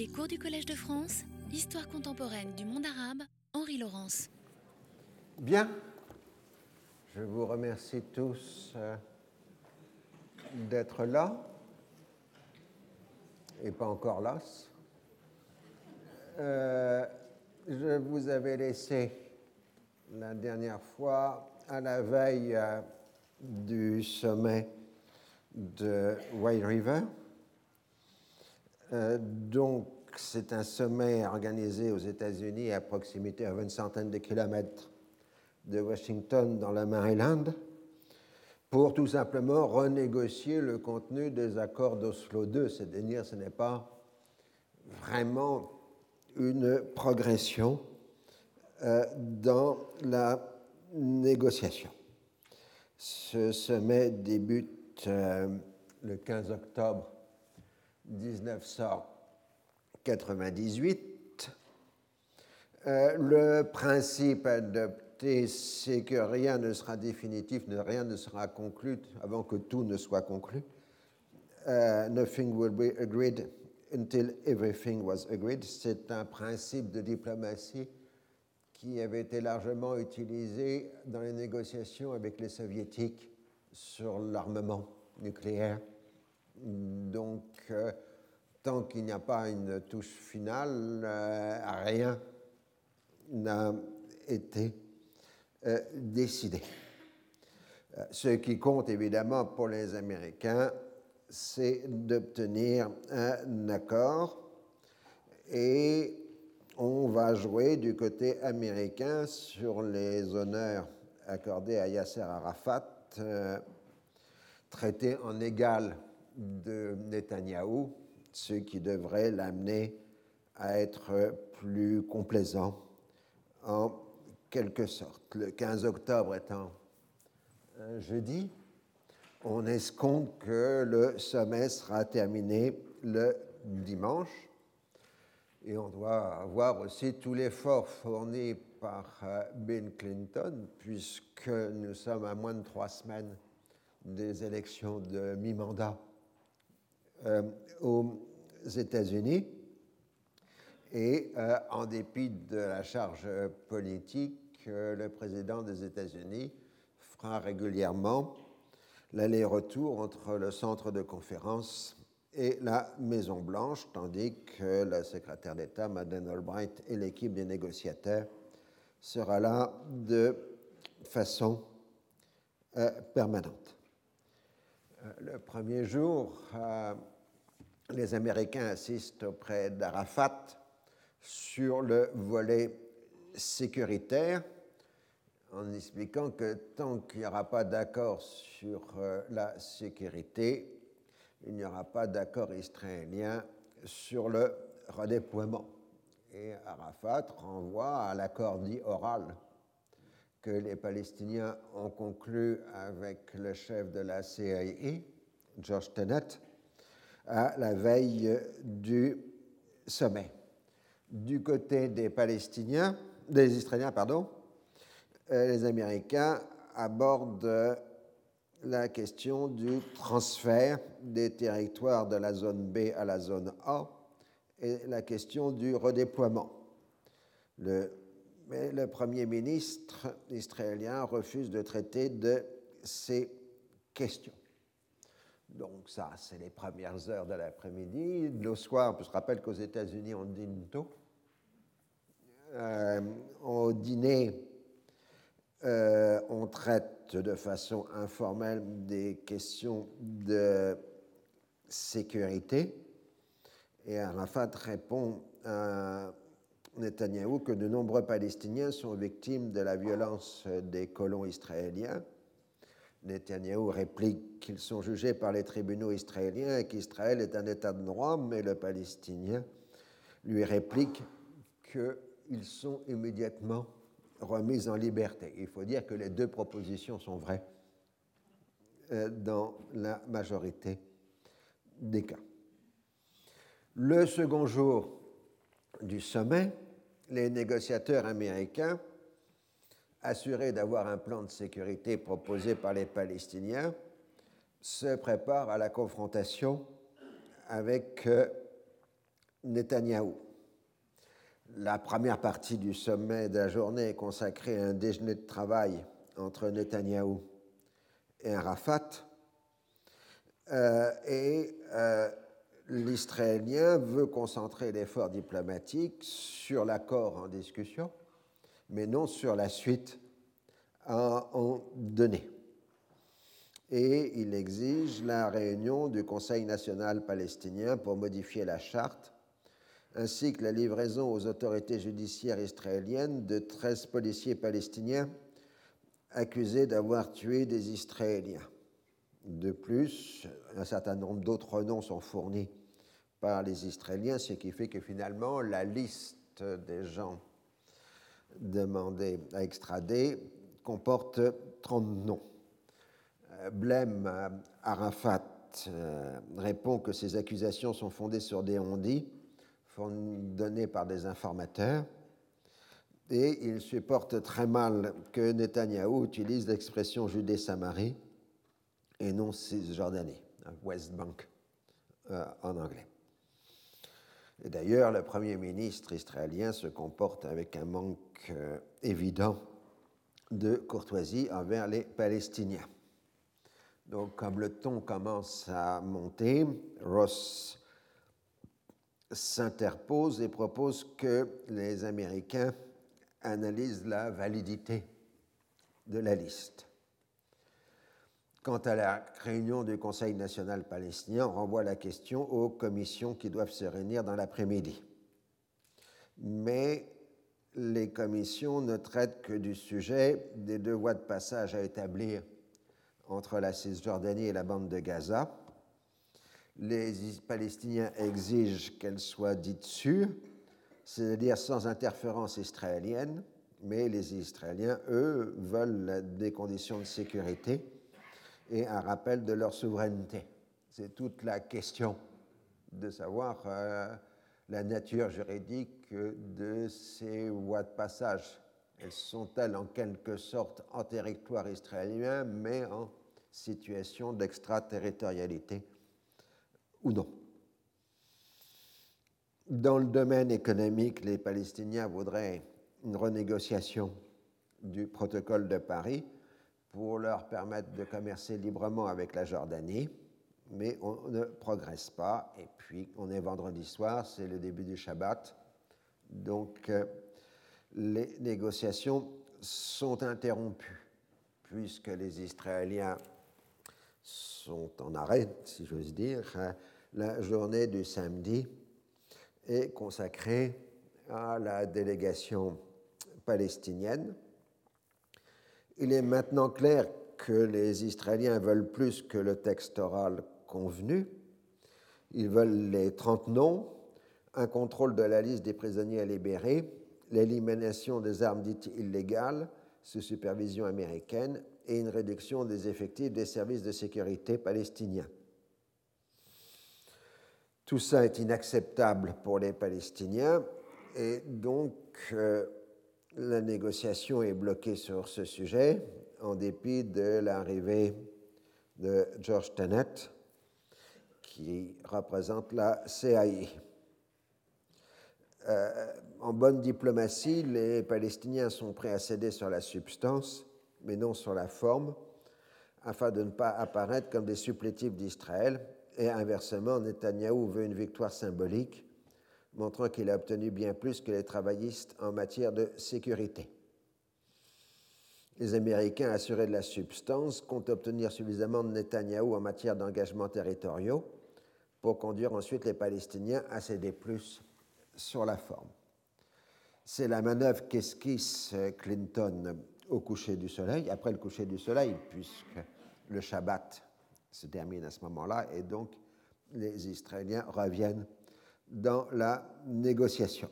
Les cours du Collège de France, Histoire contemporaine du monde arabe, Henri Laurence. Bien, je vous remercie tous euh, d'être là et pas encore là. Euh, je vous avais laissé la dernière fois à la veille euh, du sommet de White River. Euh, donc, c'est un sommet organisé aux États-Unis à proximité à une centaine de kilomètres de Washington dans la Maryland pour tout simplement renégocier le contenu des accords d'Oslo II. C'est-à-dire, ce n'est pas vraiment une progression euh, dans la négociation. Ce sommet débute euh, le 15 octobre 1998. Euh, le principe adopté, c'est que rien ne sera définitif, rien ne sera conclu avant que tout ne soit conclu. Euh, nothing will be agreed until everything was agreed. C'est un principe de diplomatie qui avait été largement utilisé dans les négociations avec les soviétiques sur l'armement nucléaire. Donc, euh, tant qu'il n'y a pas une touche finale, euh, rien n'a été euh, décidé. Ce qui compte évidemment pour les Américains, c'est d'obtenir un accord et on va jouer du côté américain sur les honneurs accordés à Yasser Arafat, traité en égal de Netanyahou, ce qui devrait l'amener à être plus complaisant en quelque sorte. Le 15 octobre étant un jeudi, on escompte que le sommet sera terminé le dimanche. Et on doit avoir aussi tout l'effort fourni par euh, Bill Clinton, puisque nous sommes à moins de trois semaines des élections de mi-mandat aux États-Unis. Et euh, en dépit de la charge politique, euh, le président des États-Unis fera régulièrement l'aller-retour entre le centre de conférence et la Maison-Blanche, tandis que le secrétaire d'État, Madeleine Albright, et l'équipe des négociateurs sera là de façon permanente. le premier jour, les Américains assistent auprès d'Arafat sur le volet sécuritaire en expliquant que tant qu'il n'y aura pas d'accord sur euh, la sécurité, il n'y aura pas d'accord israélien sur le redéploiement. Et Arafat renvoie à l'accord dit oral que les Palestiniens ont conclu avec le chef de la CIA, George Tenet, à la veille du sommet. Du côté des Palestiniens, des Israéliens, pardon, euh, les Américains abordent la question du transfert des territoires de la zone B à la zone A et la question du redéploiement. Le, Premier ministre israélien refuse de traiter de ces questions. Donc ça, c'est les premières heures de l'après-midi. Le soir, on se rappelle qu'aux États-Unis, on dîne tôt. Euh, au dîner, euh, on traite de façon informelle des questions de sécurité. Et Arafat répond à Netanyahou que de nombreux Palestiniens sont victimes de la violence des colons israéliens Netanyahou réplique qu'ils sont jugés par les tribunaux israéliens et qu'Israël est un État de droit, mais le Palestinien lui réplique qu'ils sont immédiatement remis en liberté. Il faut dire que les deux propositions sont vraies euh, dans la majorité des cas. Le second jour du sommet, les négociateurs américains assuré d'avoir un plan de sécurité proposé par les Palestiniens, se prépare à la confrontation avec euh, Netanyahou. La première partie du sommet de la journée est consacrée à un déjeuner de travail entre Netanyahou et Arafat. Euh, et euh, l'Israélien veut concentrer l'effort diplomatique sur l'accord en discussion, mais non sur la suite à en donner. Et il exige la réunion du Conseil national palestinien pour modifier la charte, ainsi que la livraison aux autorités judiciaires israéliennes de 13 policiers palestiniens accusés d'avoir tué des Israéliens. De plus, un certain nombre d'autres noms sont fournis par les Israéliens, ce qui fait que finalement la liste des gens demandés à extrader comporte 30 noms. Euh, Blême euh, Arafat euh, répond que ces accusations sont fondées sur des ondits donnés par des informateurs et il supporte très mal que Netanyahou utilise l'expression Judée-Samarie et non Cisjordanie, hein, West Bank en anglais. D'ailleurs, le Premier ministre israélien se comporte avec un manque évident de courtoisie envers les Palestiniens. Donc, comme le ton commence à monter, Ross s'interpose et propose que les Américains analysent la validité de la liste. Quant à la réunion du Conseil national palestinien, on renvoie la question aux commissions qui doivent se réunir dans l'après-midi. Mais les commissions ne traitent que du sujet des deux voies de passage à établir entre la Cisjordanie et la bande de Gaza. Les Palestiniens exigent qu'elles soient dites sûres, c'est-à-dire sans interférence israélienne, mais les Israéliens, eux, veulent des conditions de sécurité et un rappel de leur souveraineté. C'est toute la question de savoir euh, la nature juridique de ces voies de passage. Elles sont-elles en quelque sorte en territoire israélien, mais en situation d'extraterritorialité ou non? Dans le domaine économique, les Palestiniens voudraient une renégociation du protocole de Paris pour leur permettre de commercer librement avec la Jordanie mais on ne progresse pas. Et puis, on est vendredi soir, c'est le début du Shabbat. Donc, euh, les négociations sont interrompues, puisque les Israéliens sont en arrêt, si j'ose dire. La journée du samedi est consacrée à la délégation palestinienne. Il est maintenant clair que les Israéliens veulent plus que le texte oral convenu. Ils veulent les 30 noms, un contrôle de la liste des prisonniers à libérer, l'élimination des armes dites illégales sous supervision américaine et une réduction des effectifs des services de sécurité palestiniens. Tout ça est inacceptable pour les Palestiniens et donc euh, la négociation est bloquée sur ce sujet en dépit de l'arrivée de George Tenet, qui représente la CAI. Euh, en bonne diplomatie, les Palestiniens sont prêts à céder sur la substance, mais non sur la forme, afin de ne pas apparaître comme des supplétifs d'Israël. Et inversement, Netanyahou veut une victoire symbolique, montrant qu'il a obtenu bien plus que les travaillistes en matière de sécurité. Les Américains, assurés de la substance, comptent obtenir suffisamment de Netanyahou en matière d'engagement territoriaux pour conduire ensuite les Palestiniens à céder plus sur la forme. C'est la manœuvre qu'esquisse Clinton au coucher du soleil, après le coucher du soleil, puisque le Shabbat se termine à ce moment-là, et donc les Israéliens reviennent dans la négociation.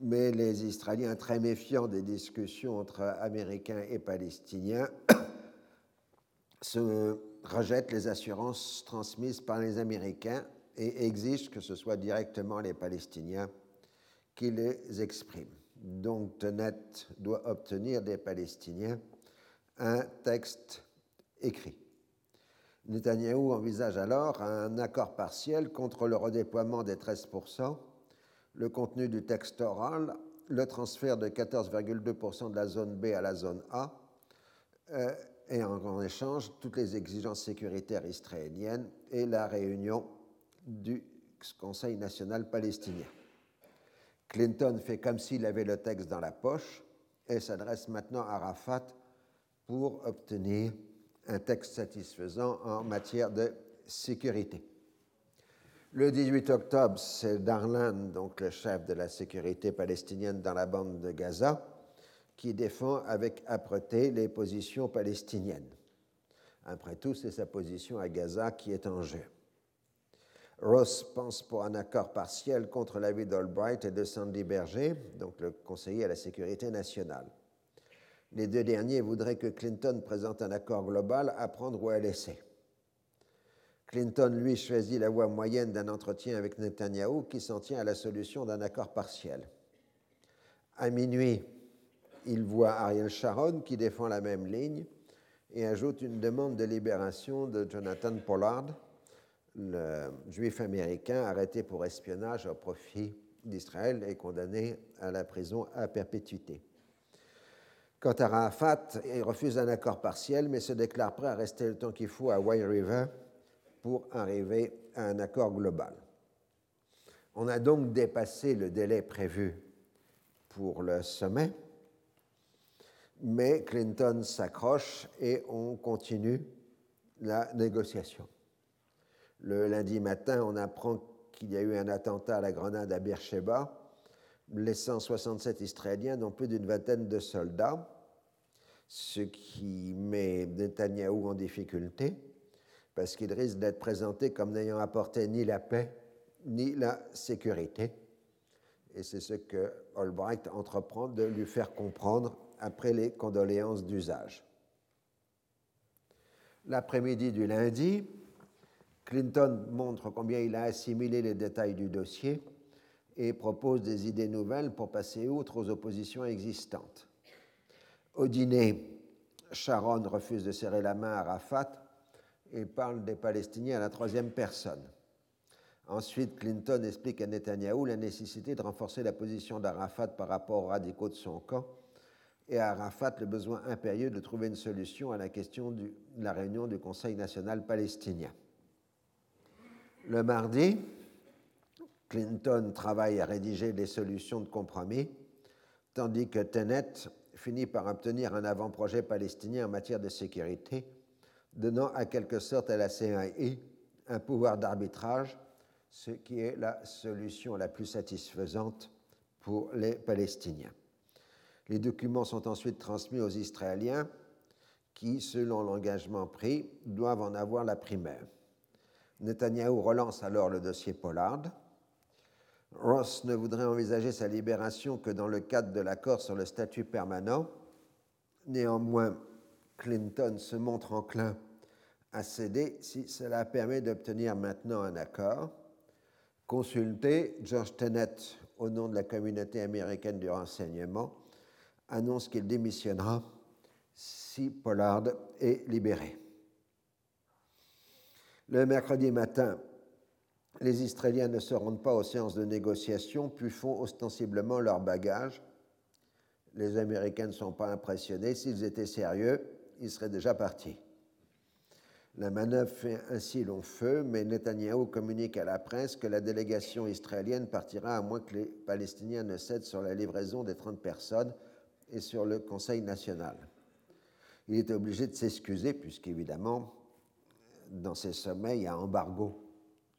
Mais les Israéliens, très méfiants des discussions entre Américains et Palestiniens, se rejette les assurances transmises par les Américains et exige que ce soit directement les Palestiniens qui les expriment. Donc Tenet doit obtenir des Palestiniens un texte écrit. Netanyahou envisage alors un accord partiel contre le redéploiement des 13%, le contenu du texte oral, le transfert de 14,2% de la zone B à la zone A, euh, et en, échange toutes les exigences sécuritaires israéliennes et la réunion du Conseil national palestinien. Clinton fait comme s'il avait le texte dans la poche et s'adresse maintenant à Arafat pour obtenir un texte satisfaisant en matière de sécurité. Le 18 octobre, c'est Darlan, donc le chef de la sécurité palestinienne dans la bande de Gaza, qui défend avec âpreté les positions palestiniennes. Après tout, c'est sa position à Gaza qui est en jeu. Ross pense pour un accord partiel contre l'avis d'Albright et de Sandy Berger, donc le conseiller à la sécurité nationale. Les deux derniers voudraient que Clinton présente un accord global à prendre ou à laisser. Clinton, lui, choisit la voie moyenne d'un entretien avec Netanyahu qui s'en tient à la solution d'un accord partiel. À minuit, il voit Ariel Sharon qui défend la même ligne et ajoute une demande de libération de Jonathan Pollard, le juif américain arrêté pour espionnage au profit d'Israël et condamné à la prison à perpétuité. Quant à Rafat, il refuse un accord partiel, mais se déclare prêt à rester le temps qu'il faut à White River pour arriver à un accord global. On a donc dépassé le délai prévu pour le sommet, mais Clinton s'accroche et on continue la négociation. Le lundi matin, on apprend qu'il y a eu un attentat à la grenade à Beersheba, laissant 67 Israéliens, dont plus d'une vingtaine de soldats, ce qui met Netanyahou en difficulté, parce qu'il risque d'être présenté comme n'ayant apporté ni la paix ni la sécurité. Et c'est ce que Albright entreprend de lui faire comprendre après les condoléances d'usage. L'après-midi du lundi, Clinton montre combien il a assimilé les détails du dossier et propose des idées nouvelles pour passer outre aux oppositions existantes. Au dîner, Sharon refuse de serrer la main à Rafat et parle des Palestiniens à la troisième personne. Ensuite, Clinton explique à Netanyahou la nécessité de renforcer la position d'Arafat par rapport aux radicaux de son camp et à Arafat le besoin impérieux de trouver une solution à la question de la réunion du Conseil national palestinien. Le mardi, Clinton travaille à rédiger des solutions de compromis, tandis que Tenet finit par obtenir un avant-projet palestinien en matière de sécurité, donnant à quelque sorte à la CIE un pouvoir d'arbitrage, ce qui est la solution la plus satisfaisante pour les Palestiniens. Les documents sont ensuite transmis aux Israéliens qui, selon l'engagement pris, doivent en avoir la primaire. Netanyahou relance alors le dossier Pollard. Ross ne voudrait envisager sa libération que dans le cadre de l'accord sur le statut permanent. Néanmoins, Clinton se montre enclin à céder si cela permet d'obtenir maintenant un accord. Consultez George Tenet au nom de la communauté américaine du renseignement annonce qu'il démissionnera si Pollard est libéré. Le mercredi matin, les Israéliens ne se rendent pas aux séances de négociation, puis font ostensiblement leur bagage. Les Américains ne sont pas impressionnés. S'ils étaient sérieux, ils seraient déjà partis. La manœuvre fait ainsi long feu, mais Netanyahou communique à la presse que la délégation israélienne partira à moins que les Palestiniens ne cèdent sur la livraison des 30 personnes et sur le Conseil national. Il est obligé de s'excuser puisqu'évidemment, dans ces sommets, il y a embargo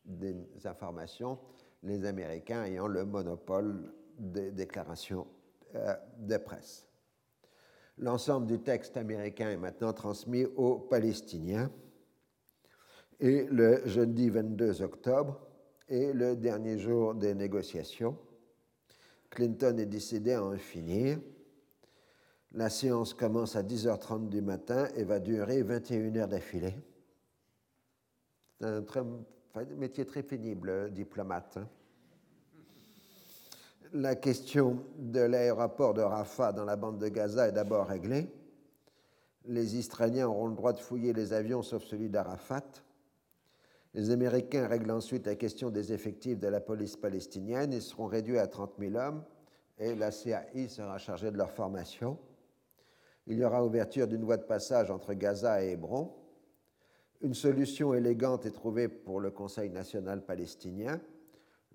des informations, les Américains ayant le monopole des déclarations euh, de presse. L'ensemble du texte américain est maintenant transmis aux Palestiniens et le jeudi 22 octobre est le dernier jour des négociations. Clinton est décidé à en finir la séance commence à 10h30 du matin et va durer 21 heures d'affilée. C'est un, métier très pénible, diplomate. Hein. La question de l'aéroport de Rafah dans la bande de Gaza est d'abord réglée. Les Israéliens auront le droit de fouiller les avions sauf celui d'Arafat. Les Américains règlent ensuite la question des effectifs de la police palestinienne. Ils seront réduits à 30 000 hommes et la CAI sera chargée de leur formation. Il y aura ouverture d'une voie de passage entre Gaza et Hébron. Une solution élégante est trouvée pour le Conseil national palestinien.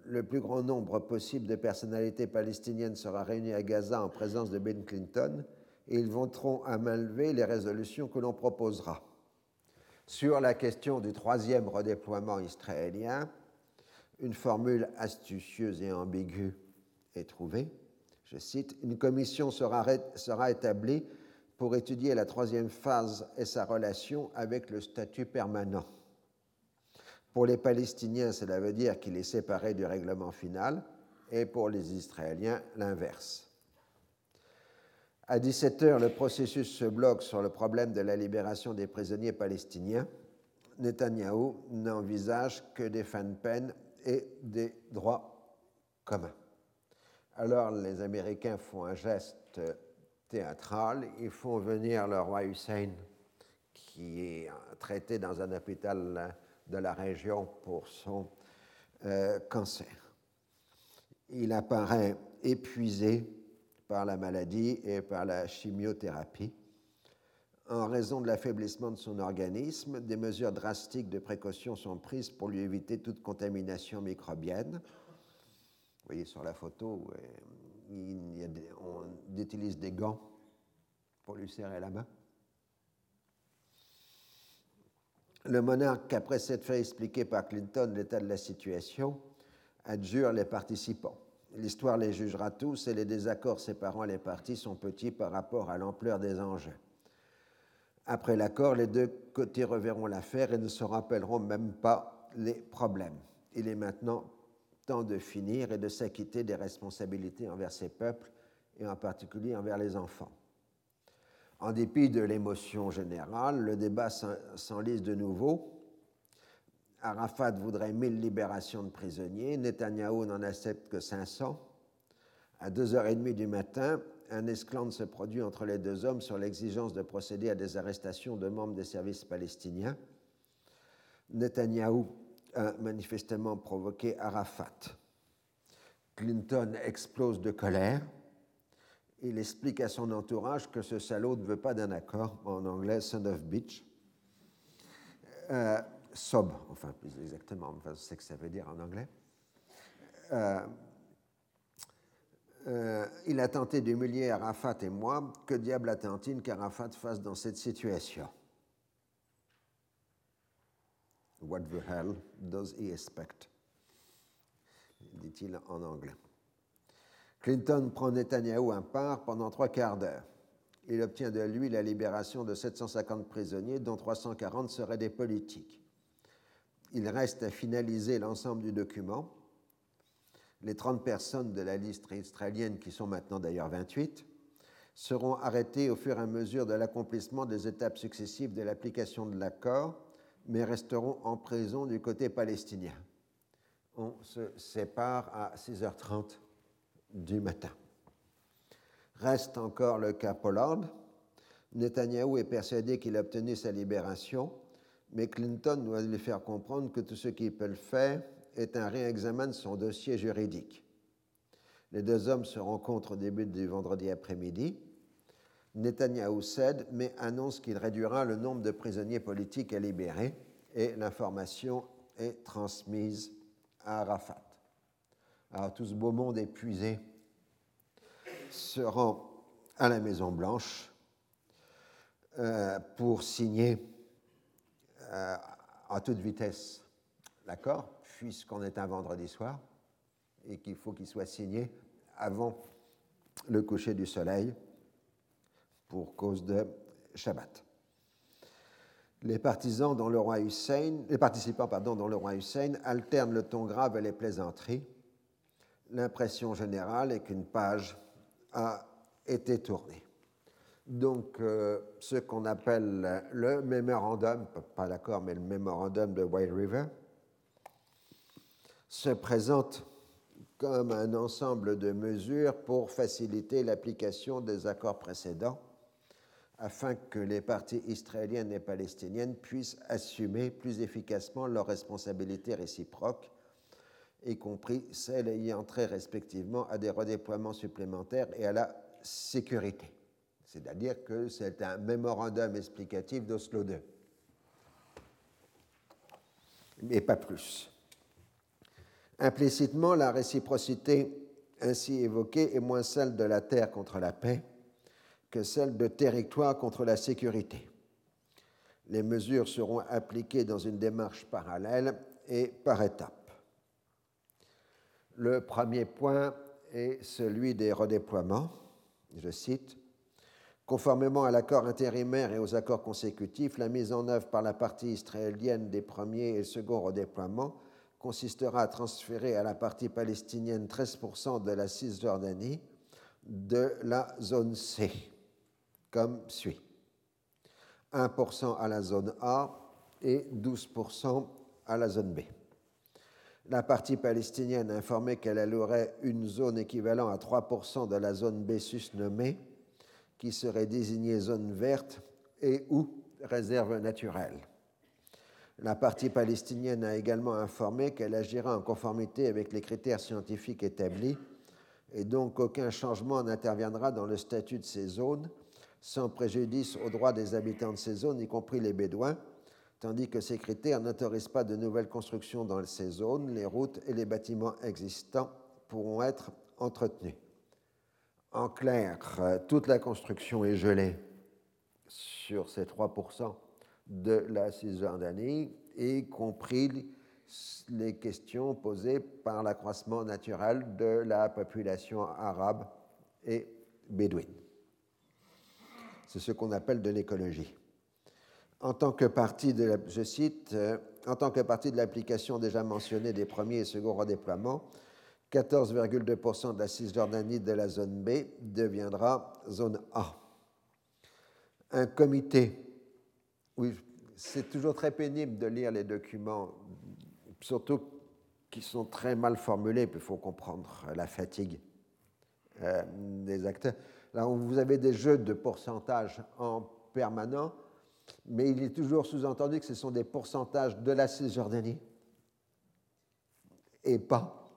Le plus grand nombre possible de personnalités palestiniennes sera réuni à Gaza en présence de Ben Clinton et ils voteront à main levée les résolutions que l'on proposera. Sur la question du troisième redéploiement israélien, une formule astucieuse et ambiguë est trouvée. Je cite, Une commission sera, sera établie pour étudier la troisième phase et sa relation avec le statut permanent. Pour les Palestiniens, cela veut dire qu'il est séparé du règlement final, et pour les Israéliens, l'inverse. À 17 heures, le processus se bloque sur le problème de la libération des prisonniers palestiniens. Netanyahou n'envisage que des fins de peine et des droits communs. Alors les Américains font un geste théâtral, ils font venir le roi Hussein, qui est traité dans un hôpital de la région pour son euh, cancer. Il apparaît épuisé par la maladie et par la chimiothérapie. En raison de l'affaiblissement de son organisme, des mesures drastiques de précaution sont prises pour lui éviter toute contamination microbienne. Vous voyez sur la photo, on utilise des gants pour lui serrer la main. Le monarque, après s'être fait expliquer par Clinton l'état de la situation, adjure les participants. L'histoire les jugera tous et les désaccords séparant les parties sont petits par rapport à l'ampleur des enjeux. Après l'accord, les deux côtés reverront l'affaire et ne se rappelleront même pas les problèmes. Il est maintenant temps de finir et de s'acquitter des responsabilités envers ces peuples et en particulier envers les enfants. En dépit de l'émotion générale, le débat s'enlise de nouveau Arafat voudrait 1000 libérations de prisonniers, Netanyahou n'en accepte que 500. À 2h30 du matin, un esclandre se produit entre les deux hommes sur l'exigence de procéder à des arrestations de membres des services palestiniens. Netanyahou manifestement provoqué Arafat. Clinton explose de colère. Il explique à son entourage que ce salaud ne veut pas d'un accord, en anglais son of bitch. Euh, sob, enfin plus exactement, enfin, je sais que ça veut dire en anglais. Euh, euh, il a tenté d'humilier Arafat et moi. Que diable attend-il qu'Arafat fasse dans cette situation? What the hell does he expect? Dit-il en anglais. Clinton prend Netanyahou un part pendant trois quarts d'heure. Il obtient de lui la libération de 750 prisonniers, dont 340 seraient des politiques il reste à finaliser l'ensemble du document. Les 30 personnes de la liste israélienne, qui sont maintenant d'ailleurs 28, seront arrêtées au fur et à mesure de l'accomplissement des étapes successives de l'application de l'accord, mais resteront en prison du côté palestinien. On se sépare à 6h30 du matin. Reste encore le cas Pollard. Netanyahou est persuadé qu'il a obtenu sa libération mais Clinton doit lui faire comprendre que tout ce qu'il peut faire est un réexamen de son dossier juridique. Les deux hommes se rencontrent au début du vendredi après-midi. Netanyahu cède, mais annonce qu'il réduira le nombre de prisonniers politiques à libérer et l'information est transmise à Arafat. Alors tout ce beau monde épuisé se rend à la Maison-Blanche euh, pour signer euh, à toute vitesse l'accord, puisqu'on est un vendredi soir et qu'il faut qu'il soit signé avant le coucher du soleil pour cause de Shabbat. Les partisans dont le roi Hussein, les participants dont le roi Hussein alternent le ton grave et les plaisanteries. L'impression générale est qu'une page a été tournée donc euh, ce qu'on appelle le mémorandum, pas l'accord, mais le mémorandum de White River, se présente comme un ensemble de mesures pour faciliter l'application des accords précédents, afin que les parties israéliennes et palestiniennes puissent assumer plus efficacement leurs responsabilités réciproques, y compris celles ayant trait respectivement à des redéploiements supplémentaires et à la sécurité. C'est-à-dire que c'est un mémorandum explicatif d'Oslo II. Mais pas plus. Implicitement, la réciprocité ainsi évoquée est moins celle de la terre contre la paix que celle de territoire contre la sécurité. Les mesures seront appliquées dans une démarche parallèle et par étapes. Le premier point est celui des redéploiements. Je cite Conformément à l'accord intérimaire et aux accords consécutifs, la mise en œuvre par la partie israélienne des premiers et seconds redéploiements consistera à transférer à la partie palestinienne 13% de la Cisjordanie de la zone C, comme suit. 1% à la zone A et 12% à la zone B. La partie palestinienne a informé qu'elle allouerait une zone équivalente à 3% de la zone B susnommée qui serait désignée zone verte et ou réserve naturelle. La partie palestinienne a également informé qu'elle agira en conformité avec les critères scientifiques établis et donc aucun changement n'interviendra dans le statut de ces zones sans préjudice aux droits des habitants de ces zones, y compris les Bédouins, tandis que ces critères n'autorisent pas de nouvelles constructions dans ces zones, les routes et les bâtiments existants pourront être entretenus. En clair, euh, toute la construction est gelée sur ces 3% de la Cisjordanie, y compris les questions posées par l'accroissement naturel de la population arabe et bédouine. C'est ce qu'on appelle de l'écologie. En tant que partie de la, je cite, euh, en tant que partie de l'application déjà mentionnée des premiers et seconds redéploiements, 14,2% de la Cisjordanie de la zone B deviendra zone A. Un comité, oui, c'est toujours très pénible de lire les documents, surtout qui sont très mal formulés, puis il faut comprendre la fatigue euh, des acteurs. Là, vous avez des jeux de pourcentage en permanent, mais il est toujours sous-entendu que ce sont des pourcentages de la Cisjordanie et pas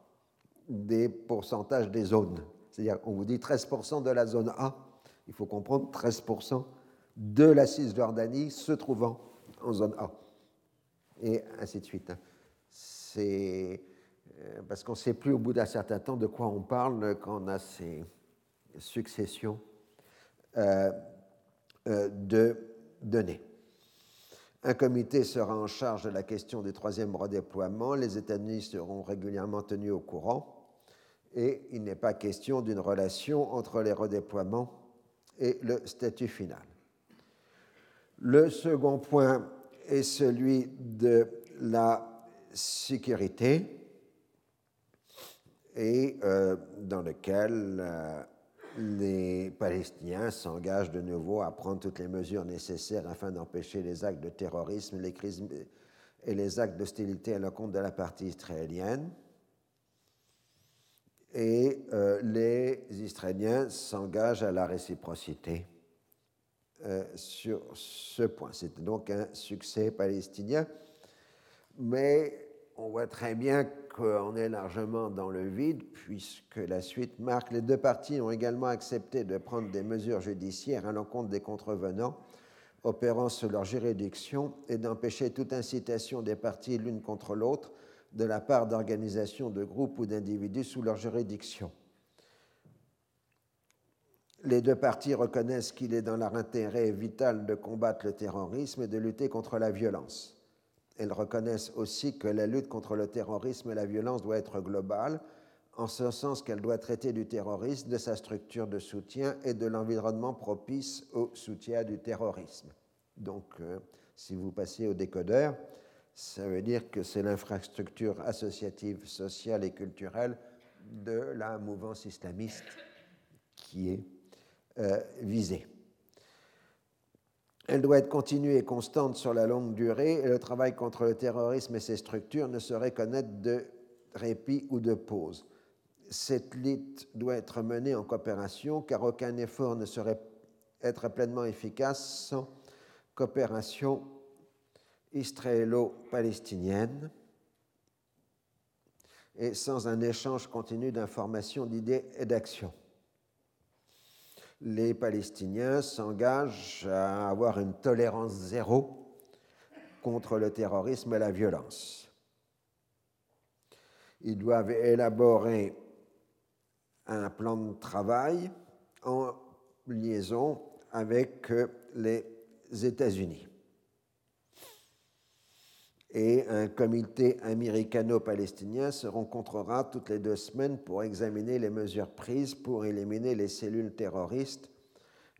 des pourcentages des zones. C'est-à-dire, on vous dit 13% de la zone A, il faut comprendre 13% de la Cisjordanie se trouvant en zone A. Et ainsi de suite. C'est euh, parce qu'on ne sait plus au bout d'un certain temps de quoi on parle quand on a ces successions euh, euh, de données. Un comité sera en charge de la question du troisième redéploiement. Les États-Unis seront régulièrement tenus au courant et il n'est pas question d'une relation entre les redéploiements et le statut final. Le second point est celui de la sécurité et euh, dans lequel les Palestiniens s'engagent de nouveau à prendre toutes les mesures nécessaires afin d'empêcher les actes de terrorisme les crises et les actes d'hostilité à l'encontre de la partie israélienne et euh, les Israéliens s'engagent à la réciprocité euh, sur ce point. C'est donc un succès palestinien, mais on voit très bien qu'on est largement dans le vide, puisque la suite marque les deux parties ont également accepté de prendre des mesures judiciaires à l'encontre des contrevenants opérant sur leur juridiction et d'empêcher toute incitation des parties l'une contre l'autre de la part d'organisations de groupes ou d'individus sous leur juridiction. Les deux parties reconnaissent qu'il est dans leur intérêt vital de combattre le terrorisme et de lutter contre la violence. Elles reconnaissent aussi que la lutte contre le terrorisme et la violence doit être globale, en ce sens qu'elle doit traiter du terrorisme, de sa structure de soutien et de l'environnement propice au soutien du terrorisme. Donc, euh, si vous passez au décodeur, ça veut dire que c'est l'infrastructure associative, sociale et culturelle de la mouvance islamiste qui est euh, visée. Elle doit être continue et constante sur la longue durée et le travail contre le terrorisme et ses structures ne saurait connaître de répit ou de pause. Cette lutte doit être menée en coopération car aucun effort ne serait être pleinement efficace sans coopération israélo-palestinienne et sans un échange continu d'informations, d'idées et d'actions. Les Palestiniens s'engagent à avoir une tolérance zéro contre le terrorisme et la violence. Ils doivent élaborer un plan de travail en liaison avec les États-Unis et un comité américano-palestinien se rencontrera toutes les deux semaines pour examiner les mesures prises pour éliminer les cellules terroristes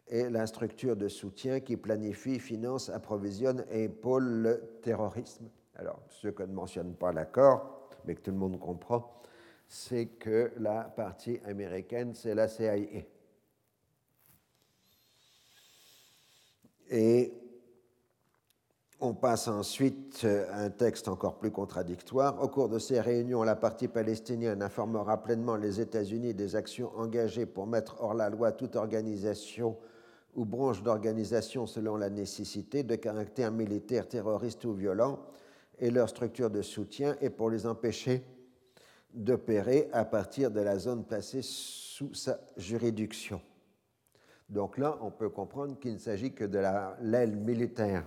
et la structure de soutien qui planifie, finance, approvisionne et épaule le terrorisme. Alors, ce que ne mentionne pas l'accord, mais que tout le monde comprend, c'est que la partie américaine, c'est la CIA. Et on passe ensuite à un texte encore plus contradictoire. Au cours de ces réunions, la partie palestinienne informera pleinement les États-Unis des actions engagées pour mettre hors la loi toute organisation ou branche d'organisation selon la nécessité de caractère militaire, terroriste ou violent et leur structure de soutien et pour les empêcher d'opérer à partir de la zone placée sous sa juridiction. Donc là, on peut comprendre qu'il ne s'agit que de l'aile militaire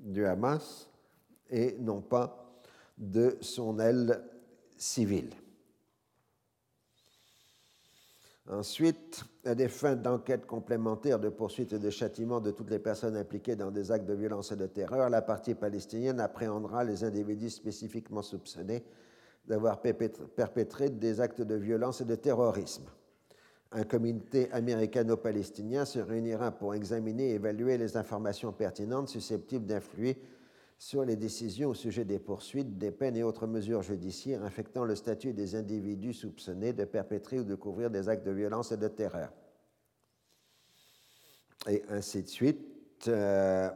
du Hamas et non pas de son aile civile. Ensuite, à des fins d'enquête complémentaire de poursuite et de châtiment de toutes les personnes impliquées dans des actes de violence et de terreur, la partie palestinienne appréhendera les individus spécifiquement soupçonnés d'avoir perpétré des actes de violence et de terrorisme. Un comité américano-palestinien se réunira pour examiner et évaluer les informations pertinentes susceptibles d'influer sur les décisions au sujet des poursuites, des peines et autres mesures judiciaires affectant le statut des individus soupçonnés de perpétrer ou de couvrir des actes de violence et de terreur. Et ainsi de suite, euh,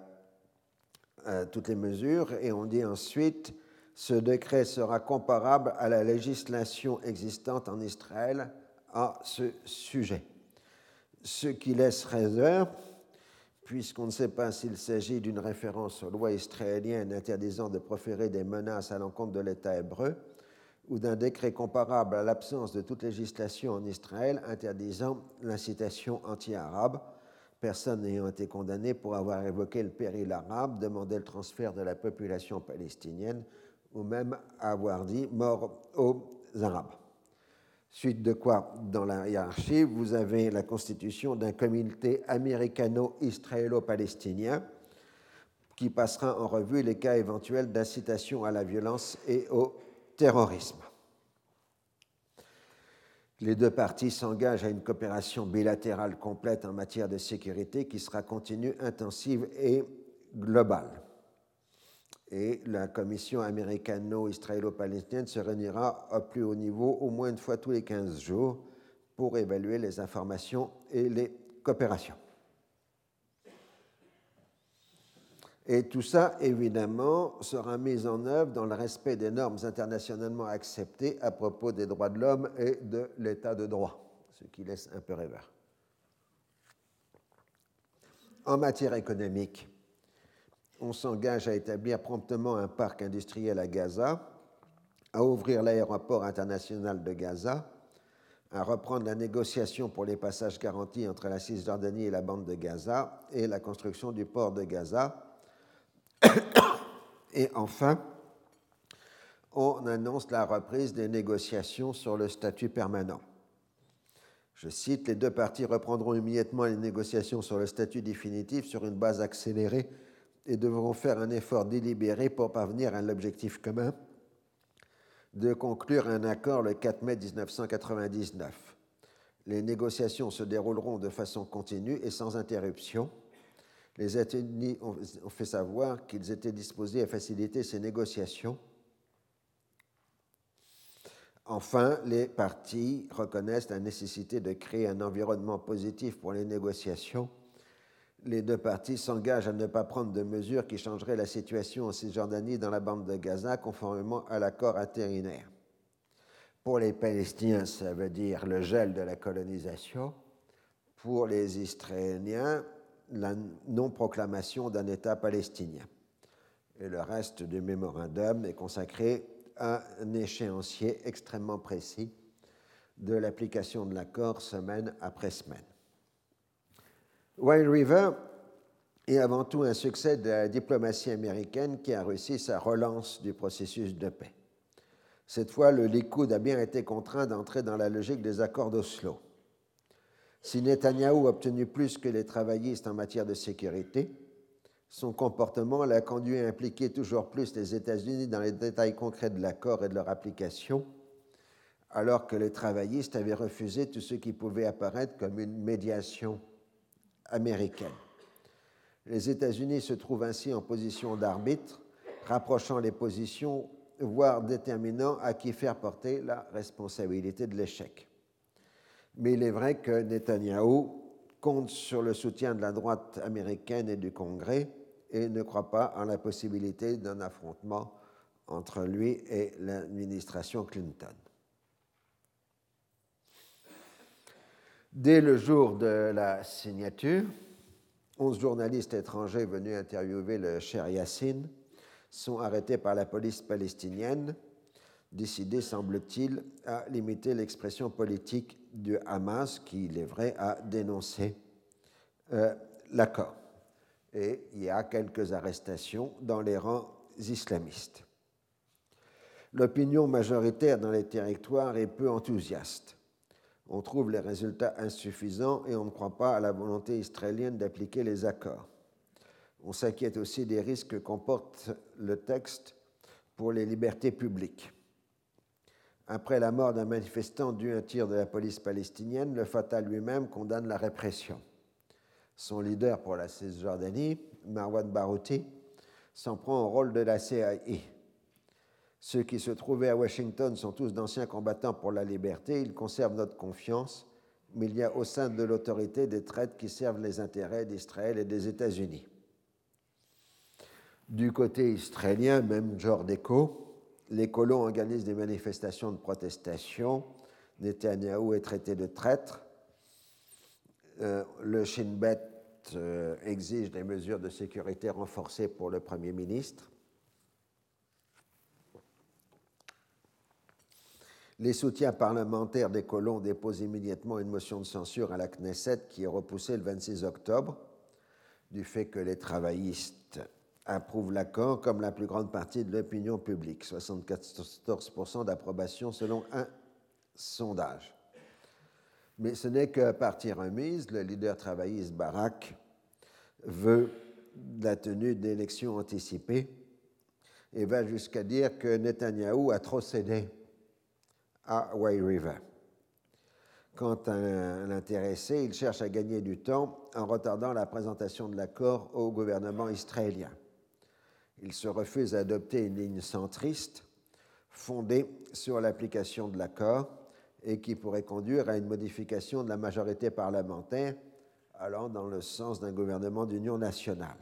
euh, toutes les mesures. Et on dit ensuite, ce décret sera comparable à la législation existante en Israël à ce sujet. Ce qui laisse réserve, puisqu'on ne sait pas s'il s'agit d'une référence aux lois israéliennes interdisant de proférer des menaces à l'encontre de l'État hébreu, ou d'un décret comparable à l'absence de toute législation en Israël interdisant l'incitation anti-arabe, personne n'ayant été condamné pour avoir évoqué le péril arabe, demandé le transfert de la population palestinienne, ou même avoir dit mort aux Arabes. Suite de quoi, dans la hiérarchie, vous avez la constitution d'un comité américano-israélo-palestinien qui passera en revue les cas éventuels d'incitation à la violence et au terrorisme. Les deux parties s'engagent à une coopération bilatérale complète en matière de sécurité qui sera continue, intensive et globale et la commission américano-israélo-palestinienne se réunira au plus haut niveau au moins une fois tous les 15 jours pour évaluer les informations et les coopérations. Et tout ça, évidemment, sera mis en œuvre dans le respect des normes internationalement acceptées à propos des droits de l'homme et de l'état de droit, ce qui laisse un peu rêveur. En matière économique, on s'engage à établir promptement un parc industriel à Gaza, à ouvrir l'aéroport international de Gaza, à reprendre la négociation pour les passages garantis entre la Cisjordanie et la bande de Gaza et la construction du port de Gaza. Et enfin, on annonce la reprise des négociations sur le statut permanent. Je cite, les deux parties reprendront immédiatement les négociations sur le statut définitif sur une base accélérée et devront faire un effort délibéré pour parvenir à l'objectif commun de conclure un accord le 4 mai 1999. Les négociations se dérouleront de façon continue et sans interruption. Les États-Unis ont fait savoir qu'ils étaient disposés à faciliter ces négociations. Enfin, les parties reconnaissent la nécessité de créer un environnement positif pour les négociations les deux parties s'engagent à ne pas prendre de mesures qui changeraient la situation en Cisjordanie dans la bande de Gaza conformément à l'accord intérinaire. Pour les Palestiniens, ça veut dire le gel de la colonisation. Pour les Israéliens, la non-proclamation d'un État palestinien. Et le reste du mémorandum est consacré à un échéancier extrêmement précis de l'application de l'accord semaine après semaine. Wild River est avant tout un succès de la diplomatie américaine qui a réussi sa relance du processus de paix. Cette fois, le Likoud a bien été contraint d'entrer dans la logique des accords d'Oslo. Si Netanyahou a obtenu plus que les travaillistes en matière de sécurité, son comportement l'a conduit à impliquer toujours plus les États-Unis dans les détails concrets de l'accord et de leur application, alors que les travaillistes avaient refusé tout ce qui pouvait apparaître comme une médiation américaine. Les États-Unis se trouvent ainsi en position d'arbitre, rapprochant les positions, voire déterminant à qui faire porter la responsabilité de l'échec. Mais il est vrai que Netanyahou compte sur le soutien de la droite américaine et du Congrès et ne croit pas en la possibilité d'un affrontement entre lui et l'administration Clinton. Dès le jour de la signature, 11 journalistes étrangers venus interviewer le cher Yassine sont arrêtés par la police palestinienne, décidés, semble-t-il, à limiter l'expression politique du Hamas, qui, il est vrai, a dénoncé euh, l'accord. Et il y a quelques arrestations dans les rangs islamistes. L'opinion majoritaire dans les territoires est peu enthousiaste on trouve les résultats insuffisants et on ne croit pas à la volonté israélienne d'appliquer les accords. On s'inquiète aussi des risques que comporte le texte pour les libertés publiques. Après la mort d'un manifestant dû à un tir de la police palestinienne, le Fatah lui-même condamne la répression. Son leader pour la Cisjordanie, Marwan Barouti, s'en prend au rôle de la CIA. Ceux qui se trouvaient à Washington sont tous d'anciens combattants pour la liberté, ils conservent notre confiance, mais il y a au sein de l'autorité des traites qui servent les intérêts d'Israël et des États-Unis. Du côté israélien, même Jordeco, les colons organisent des manifestations de protestation. Netanyahou est traité de traître. Euh, le Shin Bet euh, exige des mesures de sécurité renforcées pour le Premier ministre. Les soutiens parlementaires des colons déposent immédiatement une motion de censure à la Knesset qui est repoussée le 26 octobre, du fait que les travaillistes approuvent l'accord comme la plus grande partie de l'opinion publique, 74% d'approbation selon un sondage. Mais ce n'est que partie remise, le leader travailliste Barak veut la tenue d'élections anticipées et va jusqu'à dire que Netanyahou a trop cédé à White River. Quant à l'intéressé, il cherche à gagner du temps en retardant la présentation de l'accord au gouvernement israélien. Il se refuse à adopter une ligne centriste fondée sur l'application de l'accord et qui pourrait conduire à une modification de la majorité parlementaire allant dans le sens d'un gouvernement d'union nationale.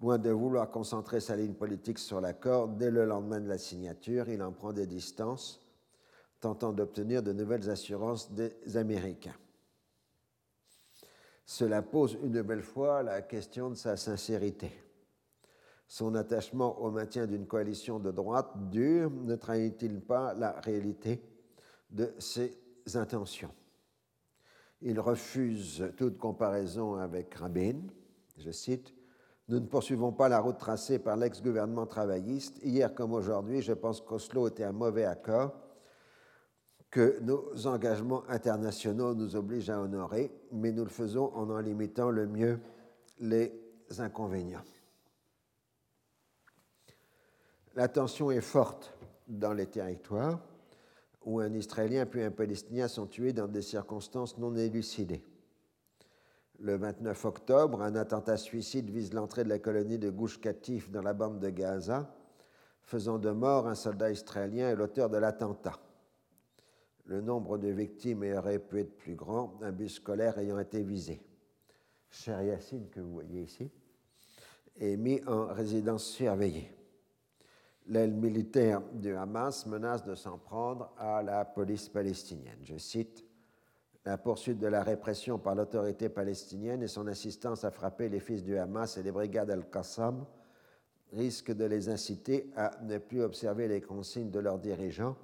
Loin de vouloir concentrer sa ligne politique sur l'accord, dès le lendemain de la signature, il en prend des distances tentant d'obtenir de nouvelles assurances des Américains. Cela pose une nouvelle fois la question de sa sincérité. Son attachement au maintien d'une coalition de droite dure ne trahit-il pas la réalité de ses intentions? Il refuse toute comparaison avec Rabin. Je cite Nous ne poursuivons pas la route tracée par l'ex-gouvernement travailliste. Hier comme aujourd'hui, je pense qu'Oslo était un mauvais accord que nos engagements internationaux nous obligent à honorer, mais nous le faisons en en limitant le mieux les inconvénients. La tension est forte dans les territoires où un Israélien puis un Palestinien sont tués dans des circonstances non élucidées. Le 29 octobre, un attentat suicide vise l'entrée de la colonie de Gouche Katif dans la bande de Gaza, faisant de mort un soldat israélien et l'auteur de l'attentat le nombre de victimes aurait pu être plus grand, un bus scolaire ayant été visé. Cher Yassine, que vous voyez ici, est mis en résidence surveillée. L'aile militaire du Hamas menace de s'en prendre à la police palestinienne. Je cite la poursuite de la répression par l'autorité palestinienne et son assistance à frapper les fils du Hamas et les brigades Al-Qassam risquent de les inciter à ne plus observer les consignes de leurs dirigeants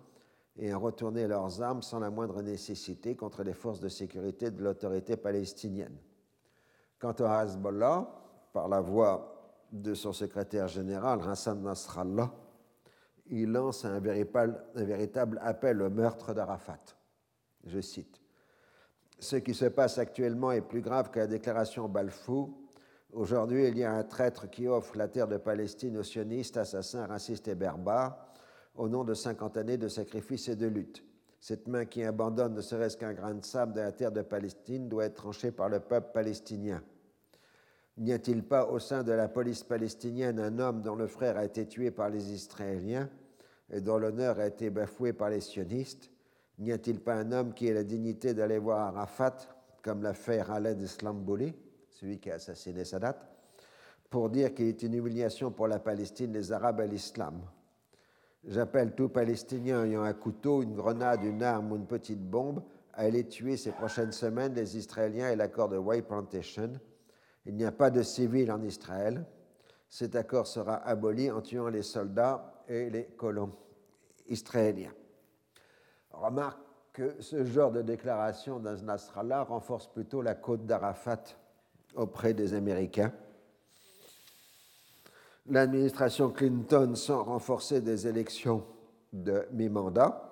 et à retourner leurs armes sans la moindre nécessité contre les forces de sécurité de l'autorité palestinienne. Quant au Hezbollah, par la voix de son secrétaire général, Hassan Nasrallah, il lance un véritable, un véritable appel au meurtre d'Arafat. Je cite Ce qui se passe actuellement est plus grave que la déclaration Balfour. Aujourd'hui, il y a un traître qui offre la terre de Palestine aux sionistes, assassins, racistes et barbares, au nom de 50 années de sacrifices et de lutte. Cette main qui abandonne ne serait-ce qu'un grain de sable de la terre de Palestine doit être tranchée par le peuple palestinien. N'y a-t-il pas au sein de la police palestinienne un homme dont le frère a été tué par les Israéliens et dont l'honneur a été bafoué par les sionistes? N'y a-t-il pas un homme qui ait la dignité d'aller voir Arafat, comme l'a fait Khaled Islambouli, celui qui a assassiné Sadat, pour dire qu'il est une humiliation pour la Palestine, les Arabes et l'islam? J'appelle tout Palestinien ayant un couteau, une grenade, une arme ou une petite bombe à aller tuer ces prochaines semaines les Israéliens et l'accord de White Plantation. Il n'y a pas de civils en Israël. Cet accord sera aboli en tuant les soldats et les colons israéliens. Remarque que ce genre de déclaration d'un Nasrallah renforce plutôt la côte d'Arafat auprès des Américains. L'administration Clinton sent renforcer des élections de mi-mandat.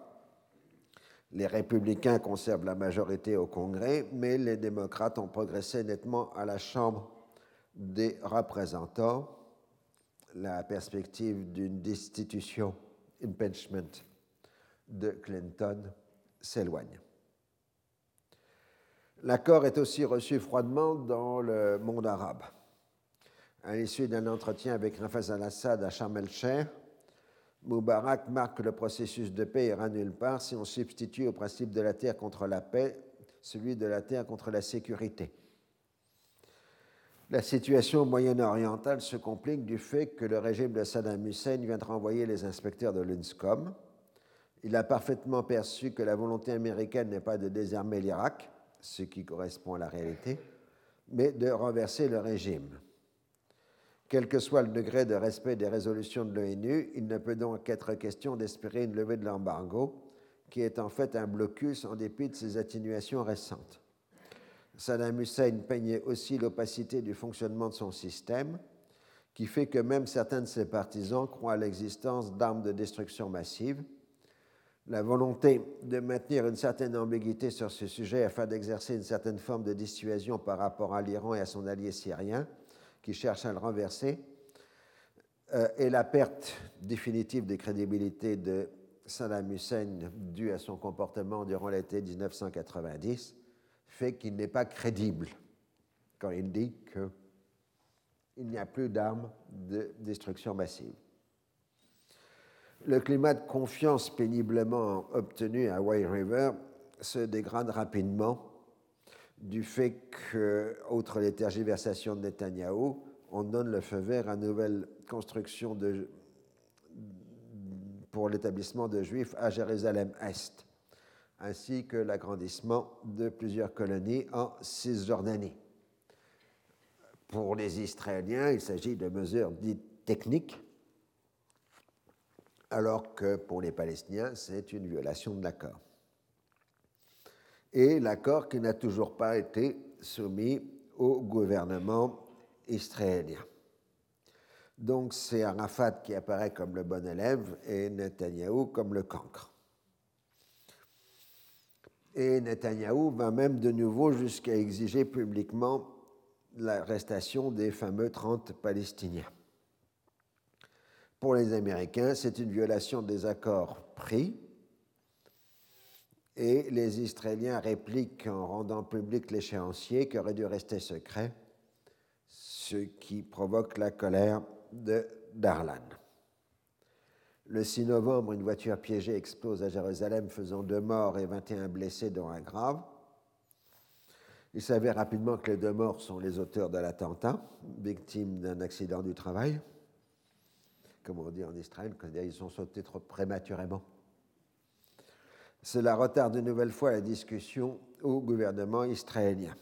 Les républicains conservent la majorité au Congrès, mais les démocrates ont progressé nettement à la Chambre des représentants. La perspective d'une destitution, impeachment de Clinton s'éloigne. L'accord est aussi reçu froidement dans le monde arabe. À l'issue d'un entretien avec Rafaz al-Assad à Sharm el-Sheikh, Moubarak marque que le processus de paix ira nulle part si on substitue au principe de la terre contre la paix celui de la terre contre la sécurité. La situation moyen-orientale se complique du fait que le régime de Saddam Hussein vient de renvoyer les inspecteurs de l'UNSCOM. Il a parfaitement perçu que la volonté américaine n'est pas de désarmer l'Irak, ce qui correspond à la réalité, mais de renverser le régime. Quel que soit le degré de respect des résolutions de l'ONU, il ne peut donc être question d'espérer une levée de l'embargo, qui est en fait un blocus en dépit de ses atténuations récentes. Saddam Hussein peignait aussi l'opacité du fonctionnement de son système, qui fait que même certains de ses partisans croient à l'existence d'armes de destruction massive. La volonté de maintenir une certaine ambiguïté sur ce sujet afin d'exercer une certaine forme de dissuasion par rapport à l'Iran et à son allié syrien qui cherche à le renverser, euh, et la perte définitive de crédibilité de Saddam Hussein due à son comportement durant l'été 1990 fait qu'il n'est pas crédible quand il dit qu'il n'y a plus d'armes de destruction massive. Le climat de confiance péniblement obtenu à White River se dégrade rapidement du fait que, outre les tergiversations de Netanyahou, on donne le feu vert à une nouvelle construction pour l'établissement de Juifs à Jérusalem-Est, ainsi que l'agrandissement de plusieurs colonies en Cisjordanie. Pour les Israéliens, il s'agit de mesures dites techniques, alors que pour les Palestiniens, c'est une violation de l'accord et l'accord qui n'a toujours pas été soumis au gouvernement israélien. Donc c'est Arafat qui apparaît comme le bon élève et Netanyahou comme le cancre. Et Netanyahou va même de nouveau jusqu'à exiger publiquement l'arrestation des fameux 30 Palestiniens. Pour les Américains, c'est une violation des accords pris et les Israéliens répliquent en rendant public l'échéancier qui aurait dû rester secret, ce qui provoque la colère de Darlan. Le 6 novembre, une voiture piégée explose à Jérusalem, faisant deux morts et 21 blessés, dont un grave. Il s'avère rapidement que les deux morts sont les auteurs de l'attentat, victimes d'un accident du travail. Comme on dit en Israël, ils sont sautés trop prématurément Cela retarde une nouvelle fois la discussion au gouvernement israélien.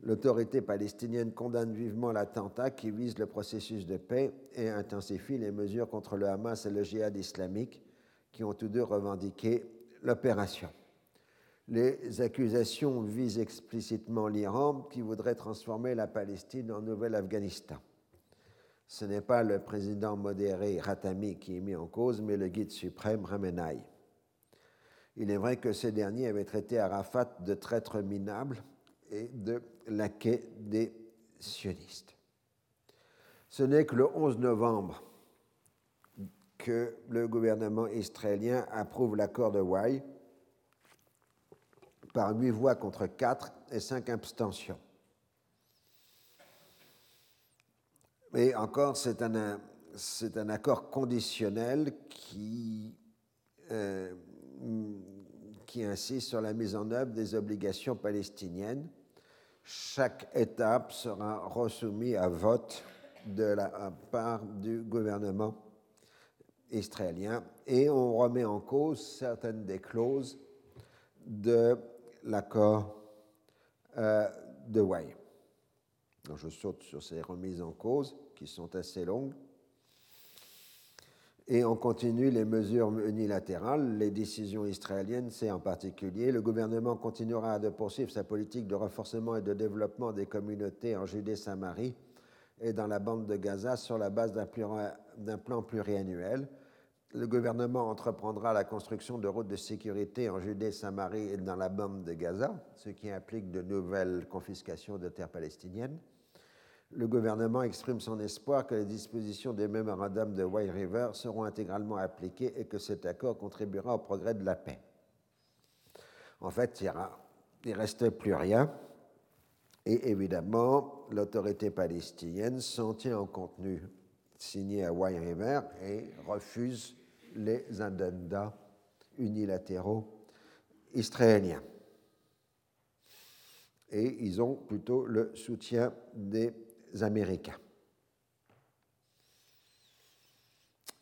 L'autorité palestinienne condamne vivement l'attentat qui vise le processus de paix et intensifie les mesures contre le Hamas et le djihad islamique qui ont tous deux revendiqué l'opération. Les accusations visent explicitement l'Iran qui voudrait transformer la Palestine en Nouvel-Afghanistan. Ce n'est pas le président modéré Ratami qui est mis en cause, mais le guide suprême Ramenai. Il est vrai que ce dernier avait traité Arafat de traître minable et de laquais des sionistes. Ce n'est que le 11 novembre que le gouvernement israélien approuve l'accord de Wai par huit voix contre quatre et cinq abstentions. Mais encore, c'est un, c'est un accord conditionnel qui, euh, qui insiste sur la mise en œuvre des obligations palestiniennes. Chaque étape sera resoumise à vote de la part du gouvernement israélien et on remet en cause certaines des clauses de l'accord euh, de Way. je saute sur ces remises en cause qui sont assez longues. Et on continue les mesures unilatérales, les décisions israéliennes, c'est en particulier. Le gouvernement continuera de poursuivre sa politique de renforcement et de développement des communautés en Judée-Samarie et dans la bande de Gaza sur la base d'un plan pluriannuel. Le gouvernement entreprendra la construction de routes de sécurité en Judée, Samarie et dans la bande de Gaza, ce qui implique de nouvelles confiscations de terres palestiniennes le gouvernement exprime son espoir que les dispositions des mémorandums de White River seront intégralement appliquées et que cet accord contribuera au progrès de la paix. En fait, il ne reste plus rien. Et évidemment, l'autorité palestinienne s'en tient au contenu signé à White River et refuse les addenda unilatéraux israéliens. Et ils ont plutôt le soutien des Américains.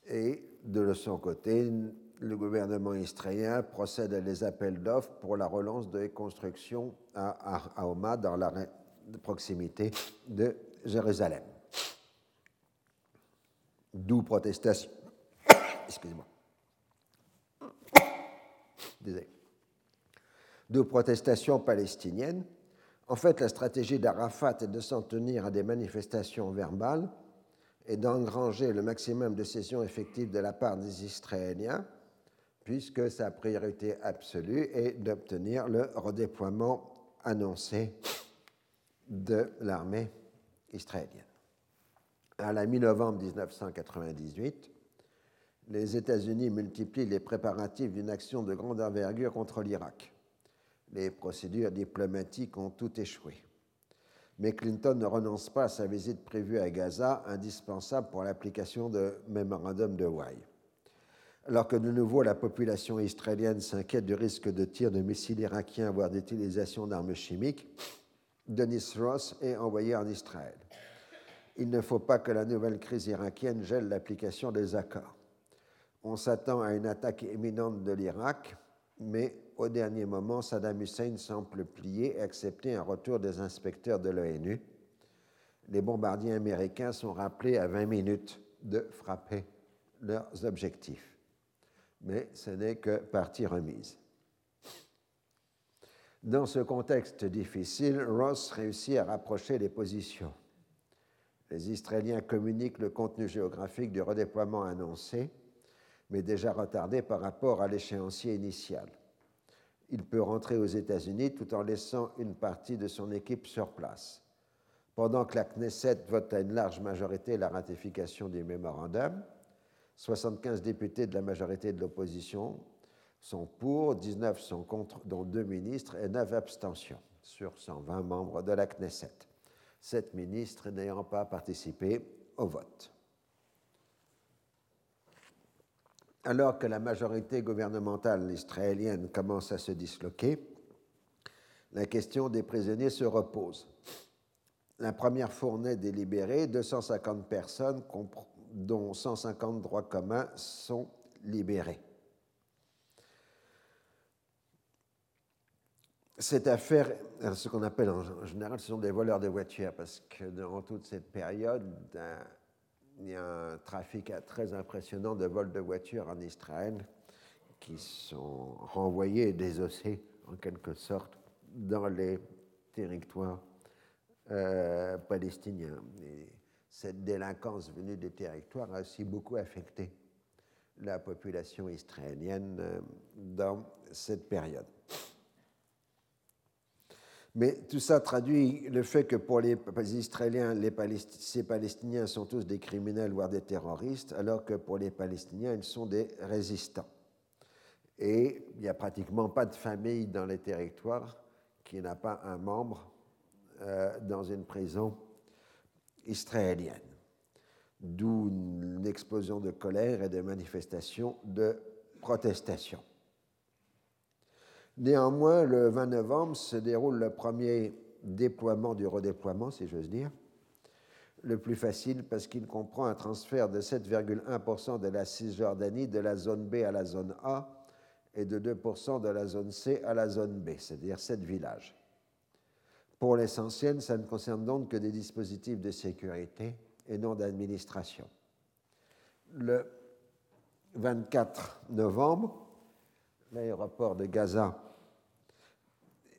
Et de son côté, le gouvernement israélien procède à des appels d'offres pour la relance de constructions à, à dans la proximité de Jérusalem. D'où protestation. Excusez-moi. D'où protestation palestinienne en fait, la stratégie d'Arafat est de s'en tenir à des manifestations verbales et d'engranger le maximum de sessions effectives de la part des Israéliens, puisque sa priorité absolue est d'obtenir le redéploiement annoncé de l'armée israélienne. À la mi-novembre 1998, les États-Unis multiplient les préparatifs d'une action de grande envergure contre l'Irak les procédures diplomatiques ont tout échoué. Mais Clinton ne renonce pas à sa visite prévue à Gaza, indispensable pour l'application de mémorandum de Hawaï. Alors que de nouveau la population israélienne s'inquiète du risque de tir de missiles irakiens, voire d'utilisation d'armes chimiques, Denis Ross est envoyé en Israël. Il ne faut pas que la nouvelle crise irakienne gèle l'application des accords. On s'attend à une attaque imminente de l'Irak, mais au dernier moment, Saddam Hussein semble plier et accepter un retour des inspecteurs de l'ONU. Les bombardiers américains sont rappelés à 20 minutes de frapper leurs objectifs. Mais ce n'est que partie remise. Dans ce contexte difficile, Ross réussit à rapprocher les positions. Les Israéliens communiquent le contenu géographique du redéploiement annoncé, mais déjà retardé par rapport à l'échéancier initial il peut rentrer aux États-Unis tout en laissant une partie de son équipe sur place. Pendant que la Knesset vote à une large majorité la ratification du mémorandum, 75 députés de la majorité de l'opposition sont pour, 19 sont contre, dont deux ministres et 9 abstentions sur 120 membres de la Knesset. Sept ministres n'ayant pas participé au vote. Alors que la majorité gouvernementale israélienne commence à se disloquer, la question des prisonniers se repose. La première fournée délibérée, 250 personnes, dont 150 droits communs, sont libérées. cette affaire, ce qu'on appelle en général, ce sont des voleurs de voitures, parce que durant toute cette période, il y a un trafic très impressionnant de vols de voitures en Israël qui sont renvoyés et désossés en quelque sorte dans les territoires euh, palestiniens. Et cette délinquance venue des territoires a aussi beaucoup affecté la population israélienne euh, dans cette période. Mais tout ça traduit le fait que pour les Israéliens, les ces Palestiniens sont tous des criminels, voire des terroristes, alors que pour les Palestiniens, ils sont des résistants. Et il n'y a pratiquement pas de famille dans les territoires qui n'a pas un membre euh, dans une prison israélienne. D'où une explosion de colère et de manifestations de protestation. Néanmoins, le 20 novembre se déroule le premier déploiement du redéploiement, si j'ose dire, le plus facile parce qu'il comprend un transfert de 7,1% de la Cisjordanie de la zone B à la zone A et de 2% de la zone C à la zone B, c'est-à-dire sept villages. Pour l'essentiel, ça ne concerne donc que des dispositifs de sécurité et non d'administration. Le 24 novembre, l'aéroport de Gaza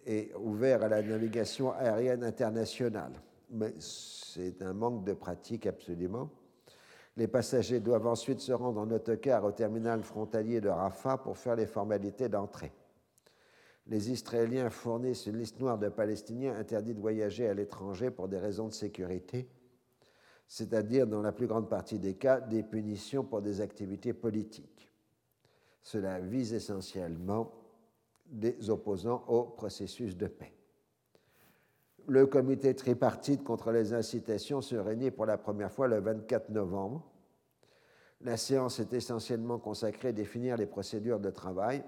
est ouvert à la navigation aérienne internationale, mais c'est un manque de pratique absolument. Les passagers doivent ensuite se rendre en autocar au terminal frontalier de Rafah pour faire les formalités d'entrée. Les Israéliens fournissent une liste noire de Palestiniens interdits de voyager à l'étranger pour des raisons de sécurité, c'est-à-dire dans la plus grande partie des cas des punitions pour des activités politiques. Cela vise essentiellement des opposants au processus de paix. Le comité tripartite contre les incitations se réunit pour la première fois le 24 novembre. La séance est essentiellement consacrée à définir les procédures de travail.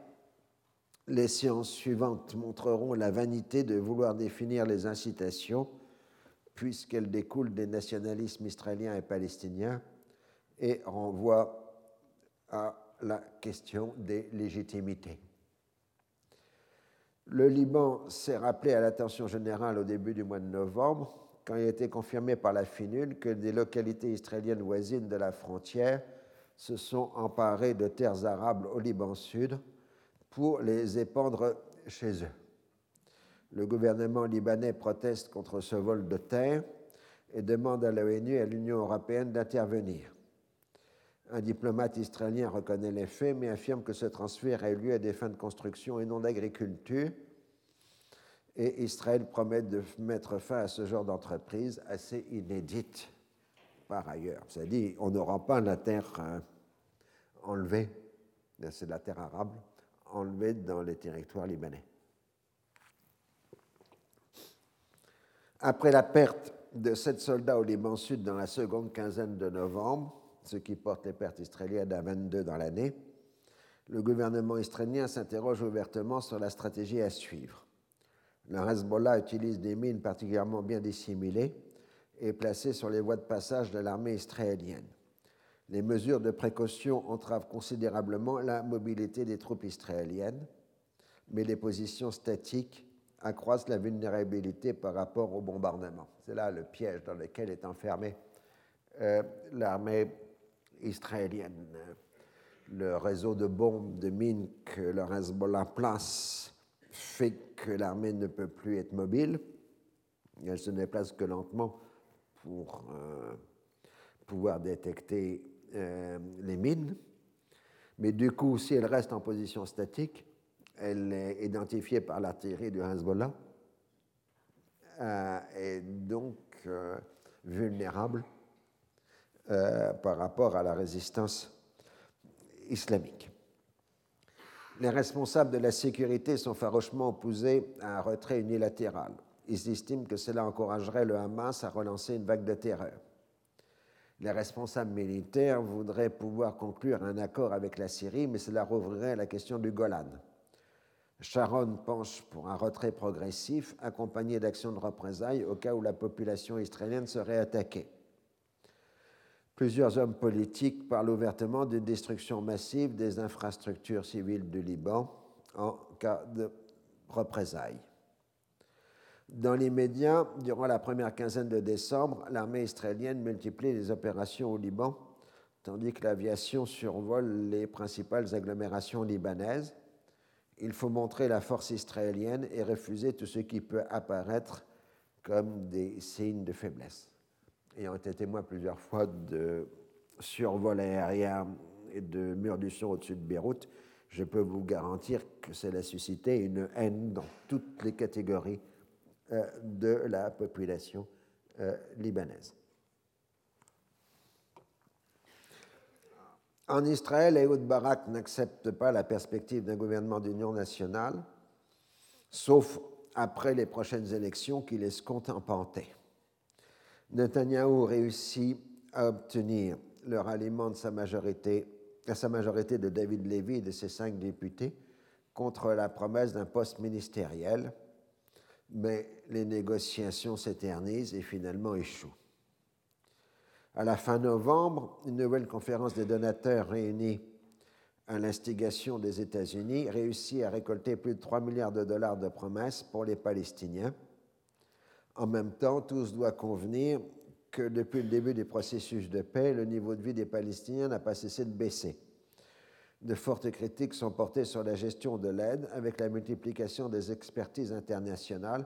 Les séances suivantes montreront la vanité de vouloir définir les incitations, puisqu'elles découlent des nationalismes israéliens et palestiniens et renvoient à la question des légitimités. Le Liban s'est rappelé à l'attention générale au début du mois de novembre, quand il a été confirmé par la FINUL que des localités israéliennes voisines de la frontière se sont emparées de terres arabes au Liban Sud pour les épandre chez eux. Le gouvernement libanais proteste contre ce vol de terre et demande à l'ONU et à l'Union européenne d'intervenir. Un diplomate israélien reconnaît les faits, mais affirme que ce transfert a eu lieu à des fins de construction et non d'agriculture. Et Israël promet de mettre fin à ce genre d'entreprise assez inédite par ailleurs. C'est-à-dire, on n'aura pas la terre euh, enlevée, c'est la terre arabe, enlevée dans les territoires libanais. Après la perte de sept soldats au Liban Sud dans la seconde quinzaine de novembre, ce qui porte les pertes israéliennes à 22 dans l'année, le gouvernement israélien s'interroge ouvertement sur la stratégie à suivre. Le Hezbollah utilise des mines particulièrement bien dissimulées et placées sur les voies de passage de l'armée israélienne. Les mesures de précaution entravent considérablement la mobilité des troupes israéliennes, mais les positions statiques accroissent la vulnérabilité par rapport au bombardement. C'est là le piège dans lequel est enfermée euh, l'armée israélienne. Le réseau de bombes, de mines que le Hezbollah place fait que l'armée ne peut plus être mobile. Elle se déplace que lentement pour euh, pouvoir détecter euh, les mines. Mais du coup, si elle reste en position statique, elle est identifiée par l'artillerie du Hezbollah euh, et donc vulnérable euh, par rapport à la résistance islamique. Les responsables de la sécurité sont farouchement opposés à un retrait unilatéral. Ils estiment que cela encouragerait le Hamas à relancer une vague de terreur. Les responsables militaires voudraient pouvoir conclure un accord avec la Syrie, mais cela rouvrirait la question du Golan. Sharon penche pour un retrait progressif accompagné d'actions de représailles au cas où la population israélienne serait attaquée. Plusieurs hommes politiques parlent ouvertement d'une destruction massive des infrastructures civiles du Liban en cas de représailles. Dans l'immédiat, durant la première quinzaine de décembre, l'armée israélienne multiplie les opérations au Liban, tandis que l'aviation survole les principales agglomérations libanaises. Il faut montrer la force israélienne et refuser tout ce qui peut apparaître comme des signes de faiblesse. Ayant été témoin plusieurs fois de survol aérien et de murs du son au-dessus de Beyrouth, je peux vous garantir que cela a suscité une haine dans toutes les catégories euh, de la population euh, libanaise. En Israël, Ehud Barak n'accepte pas la perspective d'un gouvernement d'union nationale, sauf après les prochaines élections qu'il escompte en panté. Netanyahou réussit à obtenir le ralliement de sa majorité, à sa majorité de David Levy et de ses cinq députés contre la promesse d'un poste ministériel mais les négociations s'éternisent et finalement échouent. À la fin novembre, une nouvelle conférence des donateurs réunis à l'instigation des États-Unis réussit à récolter plus de 3 milliards de dollars de promesses pour les Palestiniens. En même temps, tous doivent convenir que depuis le début du processus de paix, le niveau de vie des Palestiniens n'a pas cessé de baisser de fortes critiques sont portées sur la gestion de l'aide avec la multiplication des expertises internationales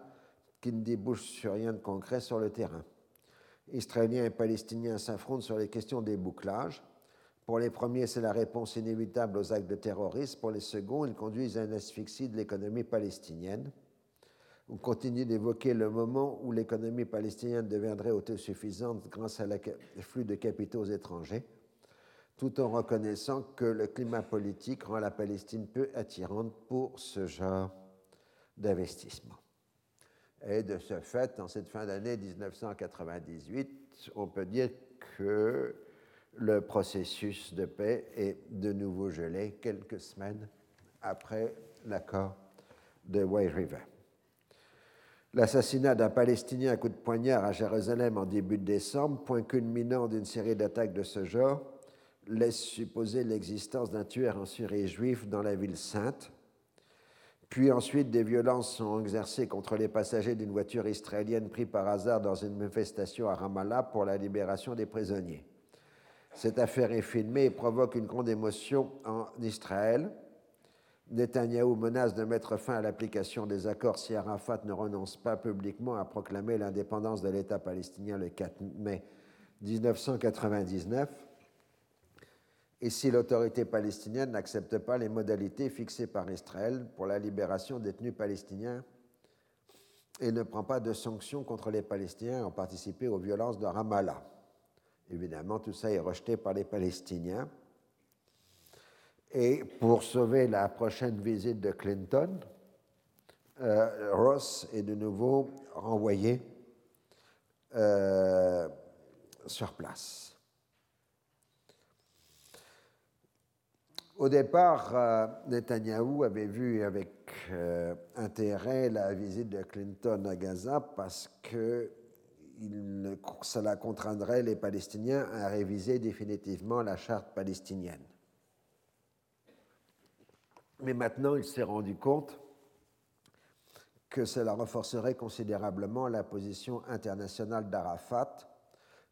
qui ne débouchent sur rien de concret sur le terrain. Israéliens et Palestiniens s'affrontent sur les questions des bouclages. Pour les premiers, c'est la réponse inévitable aux actes de terrorisme. Pour les seconds, ils conduisent à une asphyxie de l'économie palestinienne. On continue d'évoquer le moment où l'économie palestinienne deviendrait autosuffisante grâce à l'afflux de capitaux étrangers tout en reconnaissant que le climat politique rend la Palestine peu attirante pour ce genre d'investissement. Et de ce fait, en cette fin d'année 1998, on peut dire que le processus de paix est de nouveau gelé quelques semaines après l'accord de White River. L'assassinat d'un Palestinien à coup de poignard à Jérusalem en début de décembre, point culminant d'une série d'attaques de ce genre, laisse supposer l'existence d'un tueur en Syrie juif dans la ville sainte. Puis ensuite, des violences sont exercées contre les passagers d'une voiture israélienne pris par hasard dans une manifestation à Ramallah pour la libération des prisonniers. Cette affaire est filmée et provoque une grande émotion en Israël. Netanyahou menace de mettre fin à l'application des accords si Arafat ne renonce pas publiquement à proclamer l'indépendance de l'État palestinien le 4 mai 1999 et si l'autorité palestinienne n'accepte pas les modalités fixées par Israël pour la libération des détenus palestiniens et ne prend pas de sanctions contre les Palestiniens en participé aux violences de Ramallah. Évidemment, tout ça est rejeté par les Palestiniens. Et pour sauver la prochaine visite de Clinton, euh, Ross est de nouveau renvoyé euh, sur place. Au départ, euh, Netanyahou avait vu avec intérêt la visite de Clinton à Gaza parce que cela contraindrait les Palestiniens à réviser définitivement la charte palestinienne. Mais maintenant, il s'est rendu compte que cela renforcerait considérablement la position internationale d'Arafat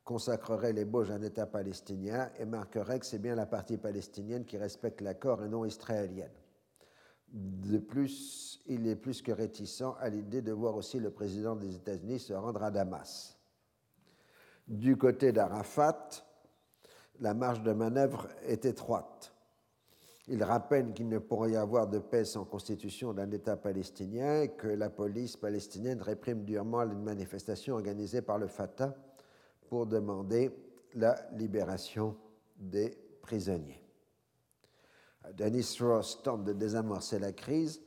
consacrerait l'ébauche d'un État palestinien et marquerait que c'est bien la partie palestinienne qui respecte l'accord et non israélienne. De plus, il est plus que réticent à l'idée de voir aussi le président des États-Unis se rendre à Damas. Du côté d'Arafat, la marge de manœuvre est étroite. Il rappelle qu'il ne pourrait y avoir de paix sans constitution d'un État palestinien et que la police palestinienne réprime durement les manifestations organisées par le Fatah pour demander la libération des prisonniers. Dennis Ross tente de désamorcer la crise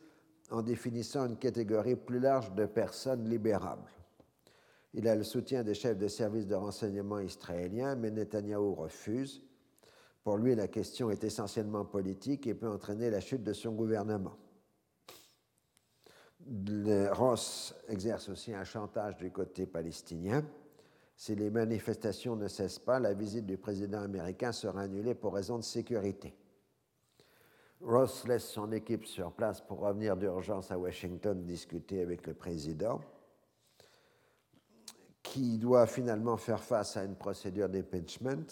en définissant une catégorie plus large de personnes libérables. Il a le soutien des chefs de services de renseignement israéliens, mais Netanyahou refuse. Pour lui, la question est essentiellement politique et peut entraîner la chute de son gouvernement. Ross exerce aussi un chantage du côté palestinien. Si les manifestations ne cessent pas, la visite du président américain sera annulée pour raison de sécurité. Ross laisse son équipe sur place pour revenir d'urgence à Washington discuter avec le président. qui doit finalement faire face à une procédure d'impeachment,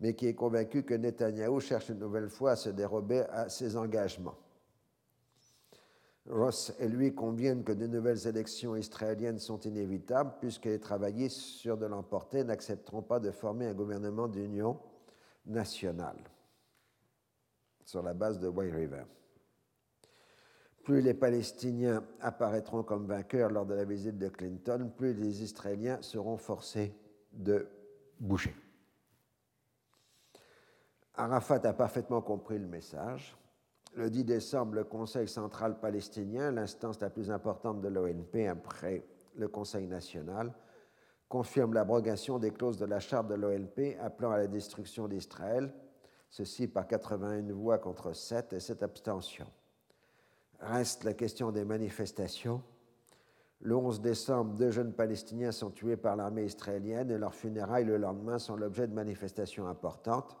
mais qui est convaincu que Netanyahou cherche une nouvelle fois à se dérober à ses engagements. Ross et lui conviennent que de nouvelles élections israéliennes sont inévitables puisque les travaillistes sur de l'emporter n'accepteront pas de former un gouvernement d'union nationale sur la base de White River. Plus les Palestiniens apparaîtront comme vainqueurs lors de la visite de Clinton, plus les Israéliens seront forcés de bouger. Arafat a parfaitement compris le message. Le 10 décembre, le Conseil central palestinien, l'instance la plus importante de l'ONP après le Conseil national, confirme l'abrogation des clauses de la charte de l'ONP appelant à la destruction d'Israël, ceci par 81 voix contre 7 et 7 abstentions. Reste la question des manifestations. Le 11 décembre, deux jeunes Palestiniens sont tués par l'armée israélienne et leurs funérailles le lendemain sont l'objet de manifestations importantes.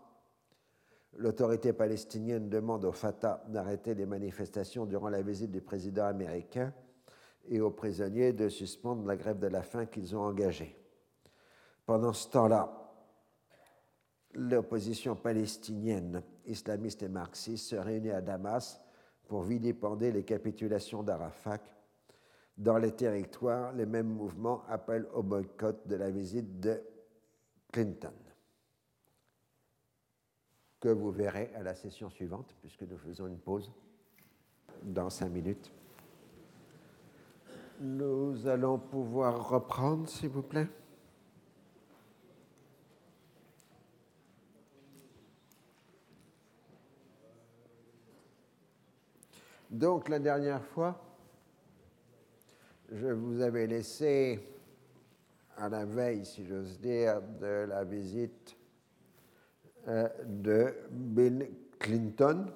L'autorité palestinienne demande au Fatah d'arrêter les manifestations durant la visite du président américain et aux prisonniers de suspendre la grève de la faim qu'ils ont engagée. Pendant ce temps-là, l'opposition palestinienne, islamiste et marxiste, se réunit à Damas pour vilipender les capitulations d'Arafat. Dans les territoires, les mêmes mouvements appellent au boycott de la visite de Clinton que vous verrez à la session suivante, puisque nous faisons une pause dans cinq minutes. Nous allons pouvoir reprendre, s'il vous plaît. Donc la dernière fois, je vous avais laissé à la veille, si j'ose dire, de la visite de Bill Clinton,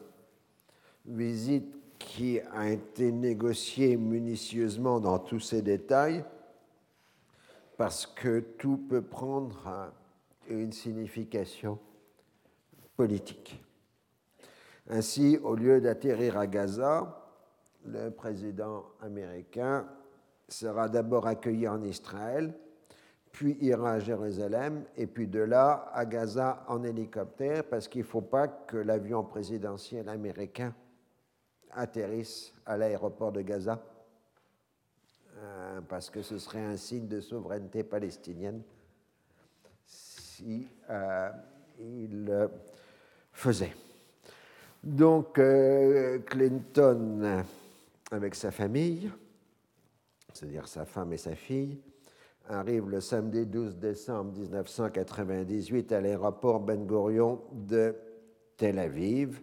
visite qui a été négociée minutieusement dans tous ses détails, parce que tout peut prendre une signification politique. Ainsi, au lieu d'atterrir à Gaza, le président américain sera d'abord accueilli en Israël puis ira à Jérusalem, et puis de là à Gaza en hélicoptère, parce qu'il ne faut pas que l'avion présidentiel américain atterrisse à l'aéroport de Gaza, euh, parce que ce serait un signe de souveraineté palestinienne si euh, il faisait. Donc euh, Clinton, avec sa famille, c'est-à-dire sa femme et sa fille, arrive le samedi 12 décembre 1998 à l'aéroport Ben Gurion de Tel Aviv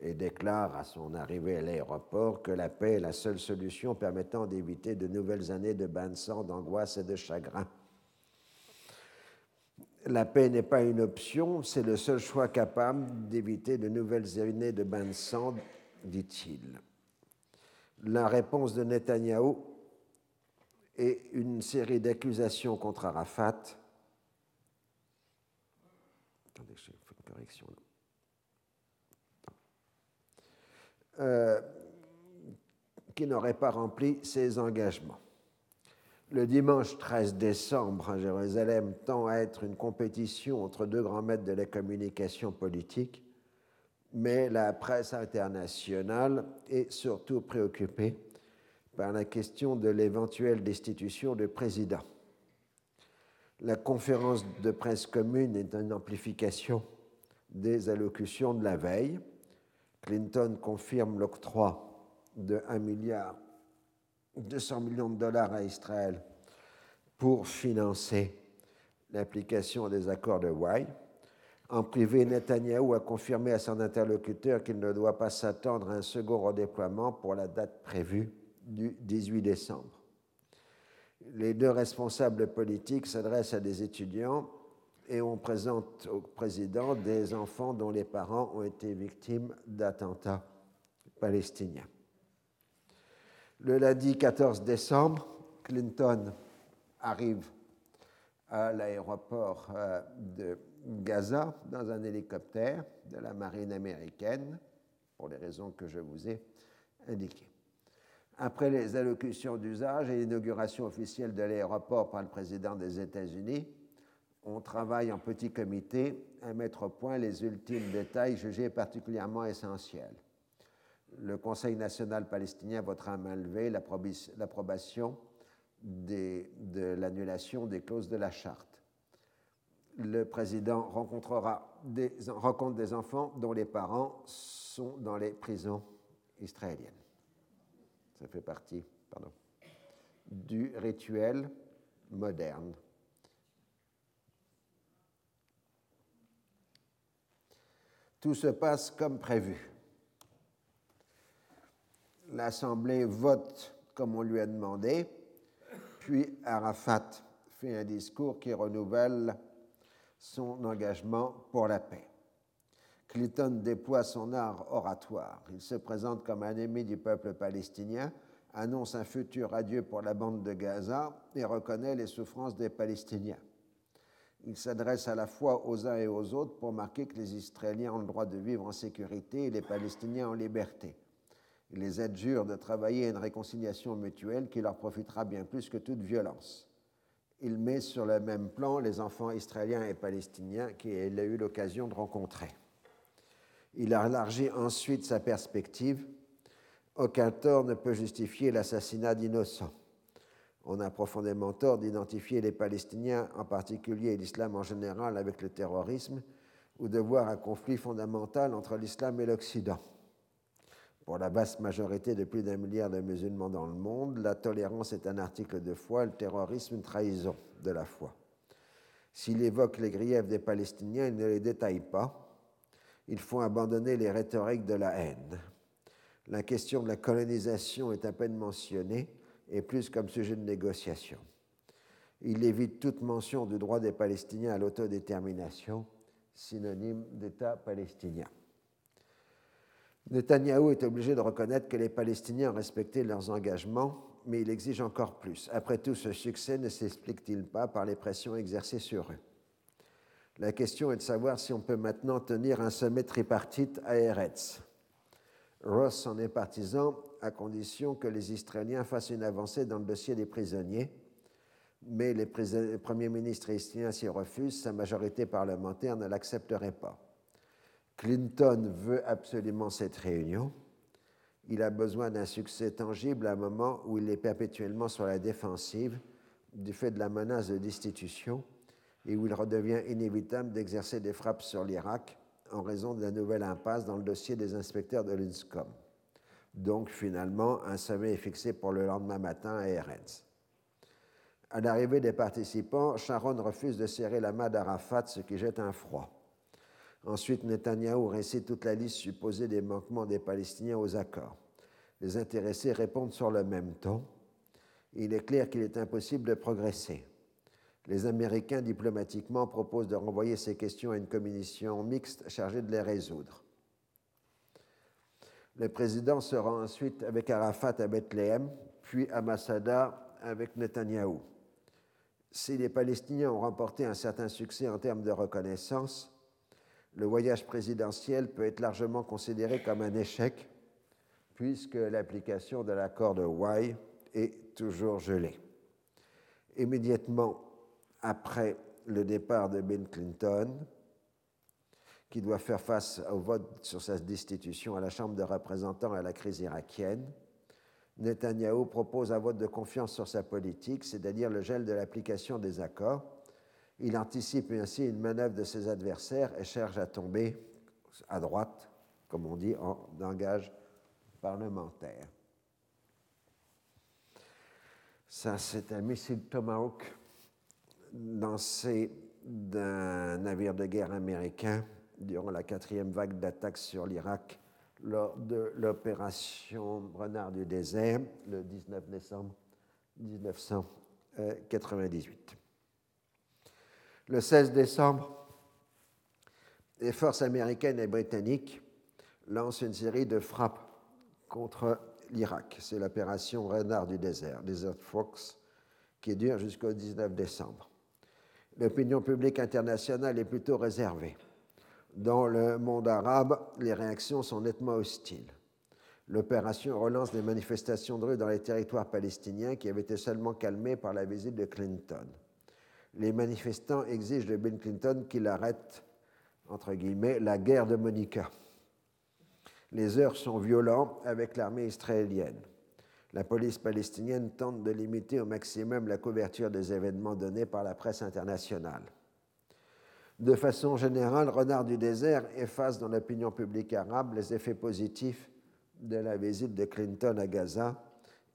et déclare à son arrivée à l'aéroport que la paix est la seule solution permettant d'éviter de nouvelles années de bain de sang, d'angoisse et de chagrin. La paix n'est pas une option, c'est le seul choix capable d'éviter de nouvelles années de bain de sang, dit-il. La réponse de Netanyahou et une série d'accusations contre Arafat. Euh, qui n'aurait pas rempli ses engagements. Le dimanche 13 décembre à Jérusalem tend à être une compétition entre deux grands maîtres de la communication politique, mais la presse internationale est surtout préoccupée par la question de l'éventuelle destitution du président. La conférence de presse commune est une amplification des allocutions de la veille. Clinton confirme l'octroi de 1 milliard 200 millions de dollars à Israël pour financer l'application des accords de Hawaï. En privé, Netanyahou a confirmé à son interlocuteur qu'il ne doit pas s'attendre à un second redéploiement pour la date prévue du 18 décembre. Les deux responsables politiques s'adressent à des étudiants et on présente au président des enfants dont les parents ont été victimes d'attentats palestiniens. Le lundi 14 décembre, Clinton arrive à l'aéroport euh, de Gaza dans un hélicoptère de la marine américaine, pour les raisons que je vous ai indiquées. Après les allocutions d'usage et l'inauguration officielle de l'aéroport par le président des États-Unis, on travaille en petit comité à mettre au point les ultimes détails jugés particulièrement essentiels. Le Conseil national palestinien votera à main levée l'approbation de l'annulation des clauses de la charte. Le président rencontrera des, rencontre des enfants dont les parents sont dans les prisons israéliennes. Ça fait partie pardon, du rituel moderne. Tout se passe comme prévu. L'Assemblée vote comme on lui a demandé, puis Arafat fait un discours qui renouvelle son engagement pour la paix. Clinton déploie son art oratoire. Il se présente comme un ennemi du peuple palestinien, annonce un futur adieu pour la bande de Gaza et reconnaît les souffrances des Palestiniens. Il s'adresse à la fois aux uns et aux autres pour marquer que les Israéliens ont le droit de vivre en sécurité et les Palestiniens en liberté. Il les adjure de travailler à une réconciliation mutuelle qui leur profitera bien plus que toute violence. Il met sur le même plan les enfants israéliens et palestiniens qu'il a eu l'occasion de rencontrer. Il a élargi ensuite sa perspective. Aucun tort ne peut justifier l'assassinat d'innocents. On a profondément tort d'identifier les Palestiniens, en particulier l'islam en général, avec le terrorisme, ou de voir un conflit fondamental entre l'islam et l'Occident. Pour la basse majorité de plus d'un milliard de musulmans dans le monde, la tolérance est un article de foi, le terrorisme une trahison de la foi. S'il évoque les griefs des Palestiniens, il ne les détaille pas il faut abandonner les rhétoriques de la haine. La question de la colonisation est à peine mentionnée et plus comme sujet de négociation. Il évite toute mention du droit des Palestiniens à l'autodétermination, synonyme d'État palestinien. Netanyahou est obligé de reconnaître que les Palestiniens ont respecté leurs engagements, mais il exige encore plus. Après tout, ce succès ne s'explique-t-il pas par les pressions exercées sur eux? La question est de savoir si on peut maintenant tenir un sommet tripartite à Eretz. Ross en est partisan à condition que les Israéliens fassent une avancée dans le dossier des prisonniers, mais les premiers ministres israéliens s'y refusent, sa majorité parlementaire ne l'accepterait pas. Clinton veut absolument cette réunion. Il a besoin d'un succès tangible à un moment où il est perpétuellement sur la défensive du fait de la menace de destitution et où il redevient inévitable d'exercer des frappes sur l'Irak en raison de la nouvelle impasse dans le dossier des inspecteurs de l'INSCOM. Donc finalement, un sommet est fixé pour le lendemain matin à Eretz. À l'arrivée des participants, Sharon refuse de serrer la main d'Arafat, ce qui jette un froid. Ensuite, Netanyahou récite toute la liste supposée des manquements des Palestiniens aux accords. Les intéressés répondent sur le même ton. Il est clair qu'il est impossible de progresser les Américains diplomatiquement proposent de renvoyer ces questions à une commission mixte chargée de les résoudre. Le président se rend ensuite avec Arafat à Bethléem, puis à Masada avec Netanyahou. Si les Palestiniens ont remporté un certain succès en termes de reconnaissance, le voyage présidentiel peut être largement considéré comme un échec, puisque l'application de l'accord de Hawaï est toujours gelée. Immédiatement après le départ de Bill Clinton, qui doit faire face au vote sur sa destitution à la Chambre des représentants et à la crise irakienne, Netanyahou propose un vote de confiance sur sa politique, c'est-à-dire le gel de l'application des accords. Il anticipe ainsi une manœuvre de ses adversaires et cherche à tomber à droite, comme on dit, en langage parlementaire. Ça, c'est un missile Tomahawk lancé d'un navire de guerre américain durant la quatrième vague d'attaques sur l'Irak lors de l'opération Renard du désert le 19 décembre 1998. Le 16 décembre, les forces américaines et britanniques lancent une série de frappes contre l'Irak. C'est l'opération Renard du désert, Desert Fox, qui dure jusqu'au 19 décembre l'opinion publique internationale est plutôt réservée. Dans le monde arabe, les réactions sont nettement hostiles. L'opération relance des manifestations de rue dans les territoires palestiniens qui avaient été seulement calmées par la visite de Clinton. Les manifestants exigent de Bill Clinton qu'il arrête, la guerre de Monica. Les heures sont violentes avec l'armée israélienne. La police palestinienne tente de limiter au maximum la couverture des événements donnés par la presse internationale. De façon générale, Renard du désert efface dans l'opinion publique arabe les effets positifs de la visite de Clinton à Gaza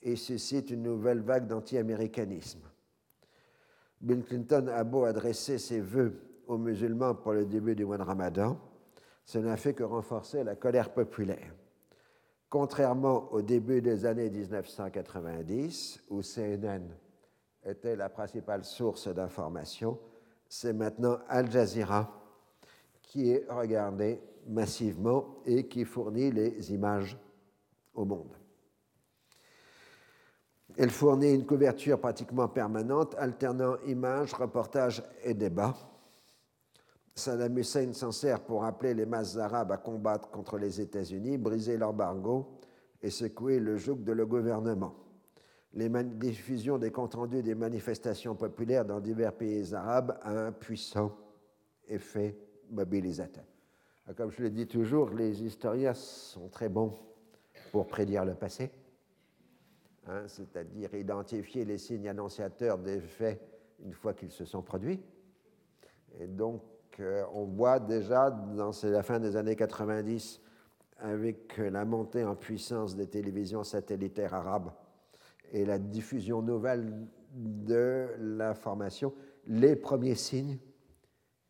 et suscite une nouvelle vague d'anti-américanisme. Bill Clinton a beau adresser ses vœux aux musulmans pour le début du mois de Ramadan, ce n'a fait que renforcer la colère populaire. Contrairement au début des années 1990, où CNN était la principale source d'information, c'est maintenant Al Jazeera qui est regardé massivement et qui fournit les images au monde. Elle fournit une couverture pratiquement permanente, alternant images, reportages et débats. Saddam Hussein s'en sert pour appeler les masses arabes à combattre contre les États-Unis, briser l'embargo et secouer le joug de le gouvernement. Les diffusions des comptes rendus des manifestations populaires dans divers pays arabes a un puissant effet mobilisateur. Comme je le dis toujours, les historiens sont très bons pour prédire le passé, hein, c'est-à-dire identifier les signes annonciateurs des faits une fois qu'ils se sont produits. Et donc, on voit déjà, dans la fin des années 90, avec la montée en puissance des télévisions satellitaires arabes et la diffusion nouvelle de l'information, les premiers signes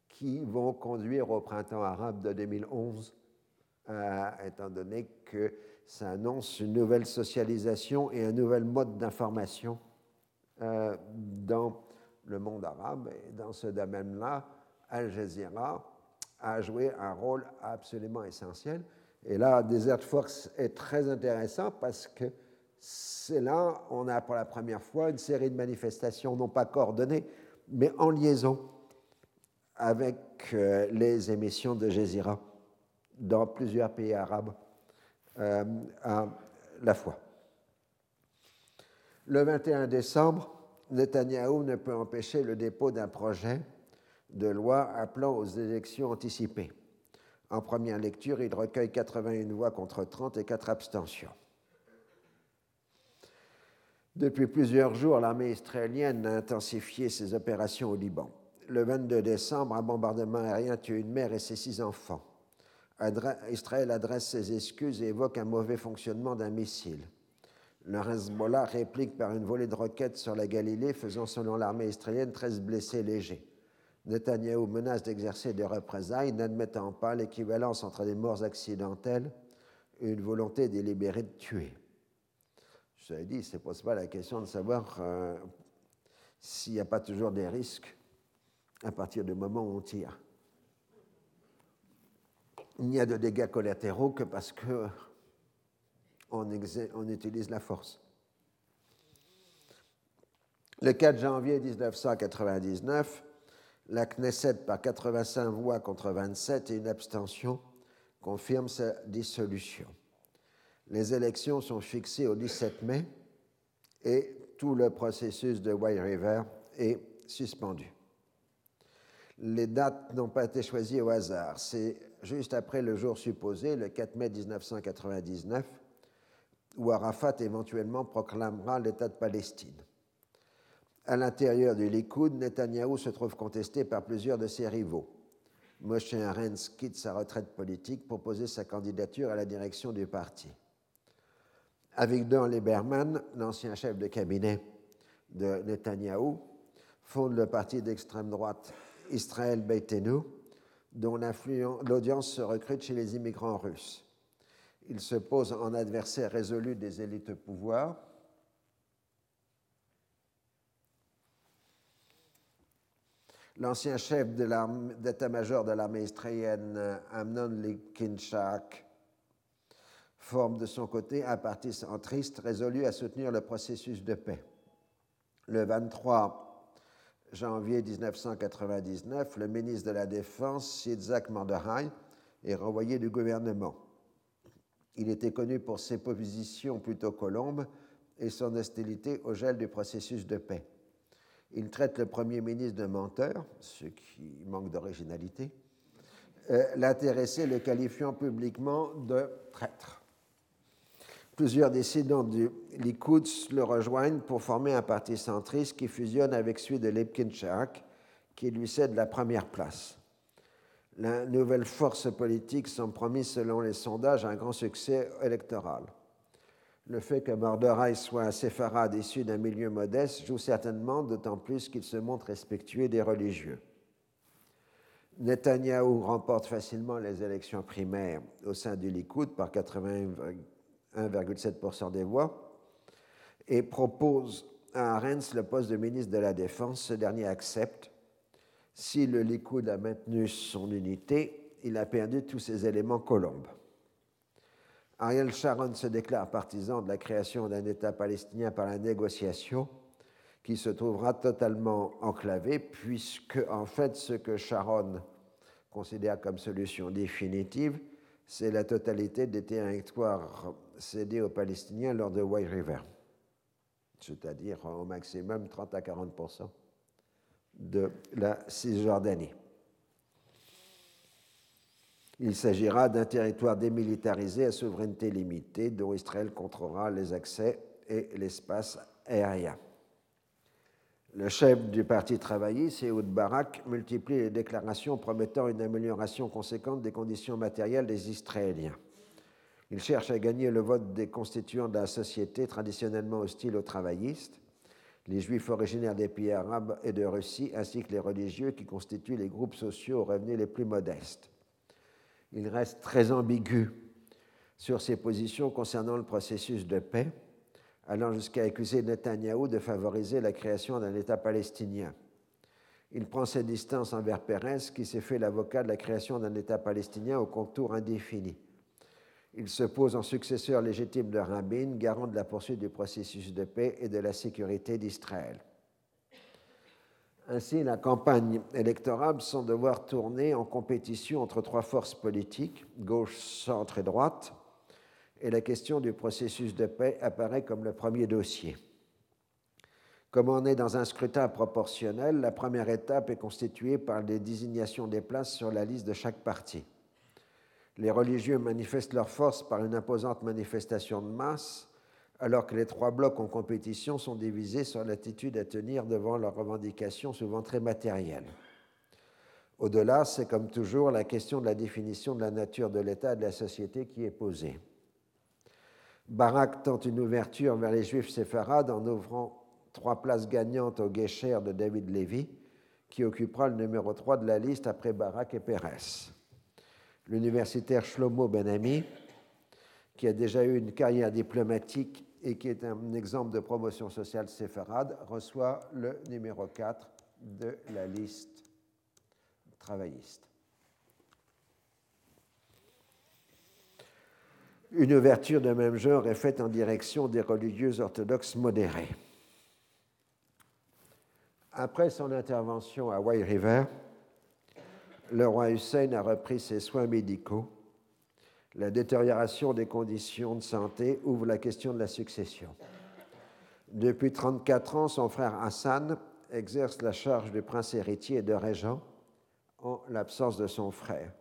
qui vont conduire au printemps arabe de 2011, euh, étant donné que ça annonce une nouvelle socialisation et un nouvel mode d'information euh, dans le monde arabe. Et dans ce domaine-là, Al Jazeera a joué un rôle absolument essentiel. Et là, Desert Fox est très intéressant parce que c'est là, on a pour la première fois une série de manifestations, non pas coordonnées, mais en liaison avec euh, les émissions de Jazeera dans plusieurs pays arabes euh, à la fois. Le 21 décembre, Netanyahou ne peut empêcher le dépôt d'un projet de loi appelant aux élections anticipées. En première lecture, il recueille 81 voix contre 30 et 4 abstentions. Depuis plusieurs jours, l'armée israélienne a intensifié ses opérations au Liban. Le 22 décembre, un bombardement aérien tue une mère et ses six enfants. Israël adresse ses excuses et évoque un mauvais fonctionnement d'un missile. Le Hezbollah réplique par une volée de roquettes sur la Galilée, faisant selon l'armée israélienne 13 blessés légers. Netanyahou menace d'exercer des représailles, n'admettant pas l'équivalence entre des morts accidentelles et une volonté délibérée de tuer. Je l'ai dit, il ne se pose pas la question de savoir euh, s'il n'y a pas toujours des risques à partir du moment où on tire il n'y a de dégâts collatéraux que parce que on, utilise la force. Le 4 janvier 1999, la Knesset, par 85 voix contre 27 et une abstention, confirme sa dissolution. Les élections sont fixées au 17 mai et tout le processus de White River est suspendu. Les dates n'ont pas été choisies au hasard. C'est juste après le jour supposé, le 4 mai 1999, où Arafat éventuellement proclamera l'État de Palestine. À l'intérieur du Likoud, Netanyahou se trouve contesté par plusieurs de ses rivaux. Moshe Arens quitte sa retraite politique pour poser sa candidature à la direction du parti. Avigdor Lieberman, l'ancien chef de cabinet de Netanyahou, fonde le parti d'extrême droite Israël Beitenu, dont l'audience se recrute chez les immigrants russes. Il se pose en adversaire résolu des élites de pouvoir. L'ancien chef d'état-major de l'armée israélienne, Amnon Likinchak, forme de son côté un parti centriste résolu à soutenir le processus de paix. Le 23 janvier 1999, le ministre de la Défense, Yitzhak Mordechai, est renvoyé du gouvernement. Il était connu pour ses positions plutôt colombes et son hostilité au gel du processus de paix. Il traite le Premier ministre de menteur, ce qui manque d'originalité, euh, l'intéressé le qualifiant publiquement de traître. Plusieurs dissidents du Likoud le rejoignent pour former un parti centriste qui fusionne avec celui de Lepkin qui lui cède la première place. La nouvelle force politique semble promise, selon les sondages, un grand succès électoral. Le fait que Mordorai soit un séfarade issu d'un milieu modeste joue certainement, d'autant plus qu'il se montre respectueux des religieux. Netanyahou remporte facilement les élections primaires au sein du Likoud par 81,7% des voix et propose à Arens le poste de ministre de la Défense. Ce dernier accepte. Si le Likoud a maintenu son unité, il a perdu tous ses éléments colombes. Ariel Sharon se déclare partisan de la création d'un État palestinien par la négociation qui se trouvera totalement enclavé, puisque en fait ce que Sharon considère comme solution définitive, c'est la totalité des territoires cédés aux Palestiniens lors de White River, c'est-à-dire au maximum 30 à 40% de la Cisjordanie. Il s'agira d'un territoire démilitarisé à souveraineté limitée dont Israël contrôlera les accès et l'espace aérien. Le chef du Parti travailliste, Ehud Barak, multiplie les déclarations promettant une amélioration conséquente des conditions matérielles des Israéliens. Il cherche à gagner le vote des constituants de la société traditionnellement hostile aux travaillistes, les juifs originaires des pays arabes et de Russie, ainsi que les religieux qui constituent les groupes sociaux aux revenus les plus modestes. Il reste très ambigu sur ses positions concernant le processus de paix allant jusqu'à accuser Netanyahou de favoriser la création d'un État palestinien. Il prend ses distances envers Pérez, qui s'est fait l'avocat de la création d'un État palestinien au contour indéfini. Il se pose en successeur légitime de Rabin, garant de la poursuite du processus de paix et de la sécurité d'Israël. Ainsi, la campagne électorale semble devoir tourner en compétition entre trois forces politiques, gauche, centre et droite, et la question du processus de paix apparaît comme le premier dossier. Comme on est dans un scrutin proportionnel, la première étape est constituée par les désignations des places sur la liste de chaque parti. Les religieux manifestent leur force par une imposante manifestation de masse, alors que les trois blocs en compétition sont divisés sur l'attitude à tenir devant leurs revendications souvent très matérielles. Au-delà, c'est comme toujours la question de la définition de la nature de l'État et de la société qui est posée. Barak tente une ouverture vers les Juifs séfarades en ouvrant trois places gagnantes au Guécher de David Lévy, qui occupera le numéro 3 de la liste après Barak et Pérez. L'universitaire Shlomo Benami, qui a déjà eu une carrière diplomatique et qui est un exemple de promotion sociale séfarade, reçoit le numéro 4 de la liste travailliste. Une ouverture de même genre est faite en direction des religieux orthodoxes modérés. Après son intervention à White River, le roi Hussein a repris ses soins médicaux. La détérioration des conditions de santé ouvre la question de la succession. Depuis 34 ans, son frère Hassan exerce la charge de prince héritier et de régent en l'absence de son frère.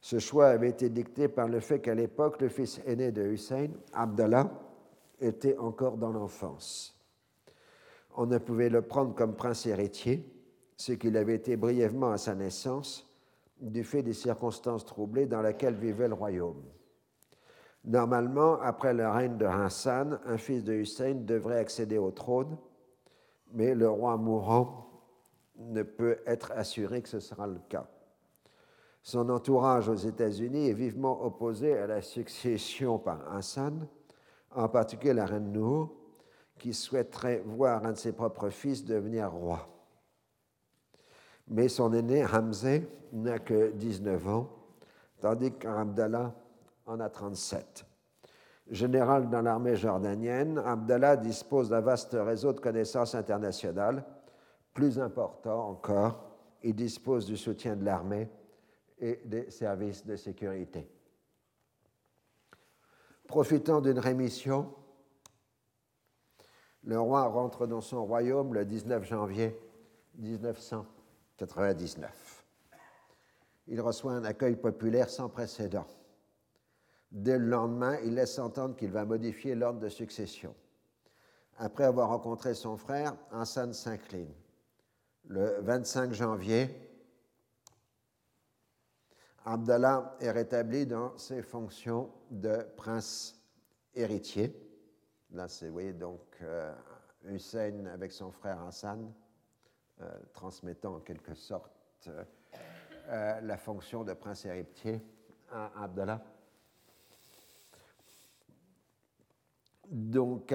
Ce choix avait été dicté par le fait qu'à l'époque, le fils aîné de Hussein, Abdallah, était encore dans l'enfance. On ne pouvait le prendre comme prince héritier, ce qu'il avait été brièvement à sa naissance, du fait des circonstances troublées dans lesquelles vivait le royaume. Normalement, après le règne de Hassan, un fils de Hussein devrait accéder au trône, mais le roi mourant ne peut être assuré que ce sera le cas. Son entourage aux États-Unis est vivement opposé à la succession par Hassan, en particulier la reine Nour, qui souhaiterait voir un de ses propres fils devenir roi. Mais son aîné, Hamzeh, n'a que 19 ans, tandis qu'Abdallah en a 37. Général dans l'armée jordanienne, Abdallah dispose d'un vaste réseau de connaissances internationales. Plus important encore, il dispose du soutien de l'armée et des services de sécurité. Profitant d'une rémission, le roi rentre dans son royaume le 19 janvier 1999. Il reçoit un accueil populaire sans précédent. Dès le lendemain, il laisse entendre qu'il va modifier l'ordre de succession. Après avoir rencontré son frère, Hassan s'incline. Le 25 janvier, Abdallah est rétabli dans ses fonctions de prince héritier. Là, c'est, vous voyez, donc euh, Hussein avec son frère Hassan, transmettant en quelque sorte euh, la fonction de prince héritier à Abdallah. Donc,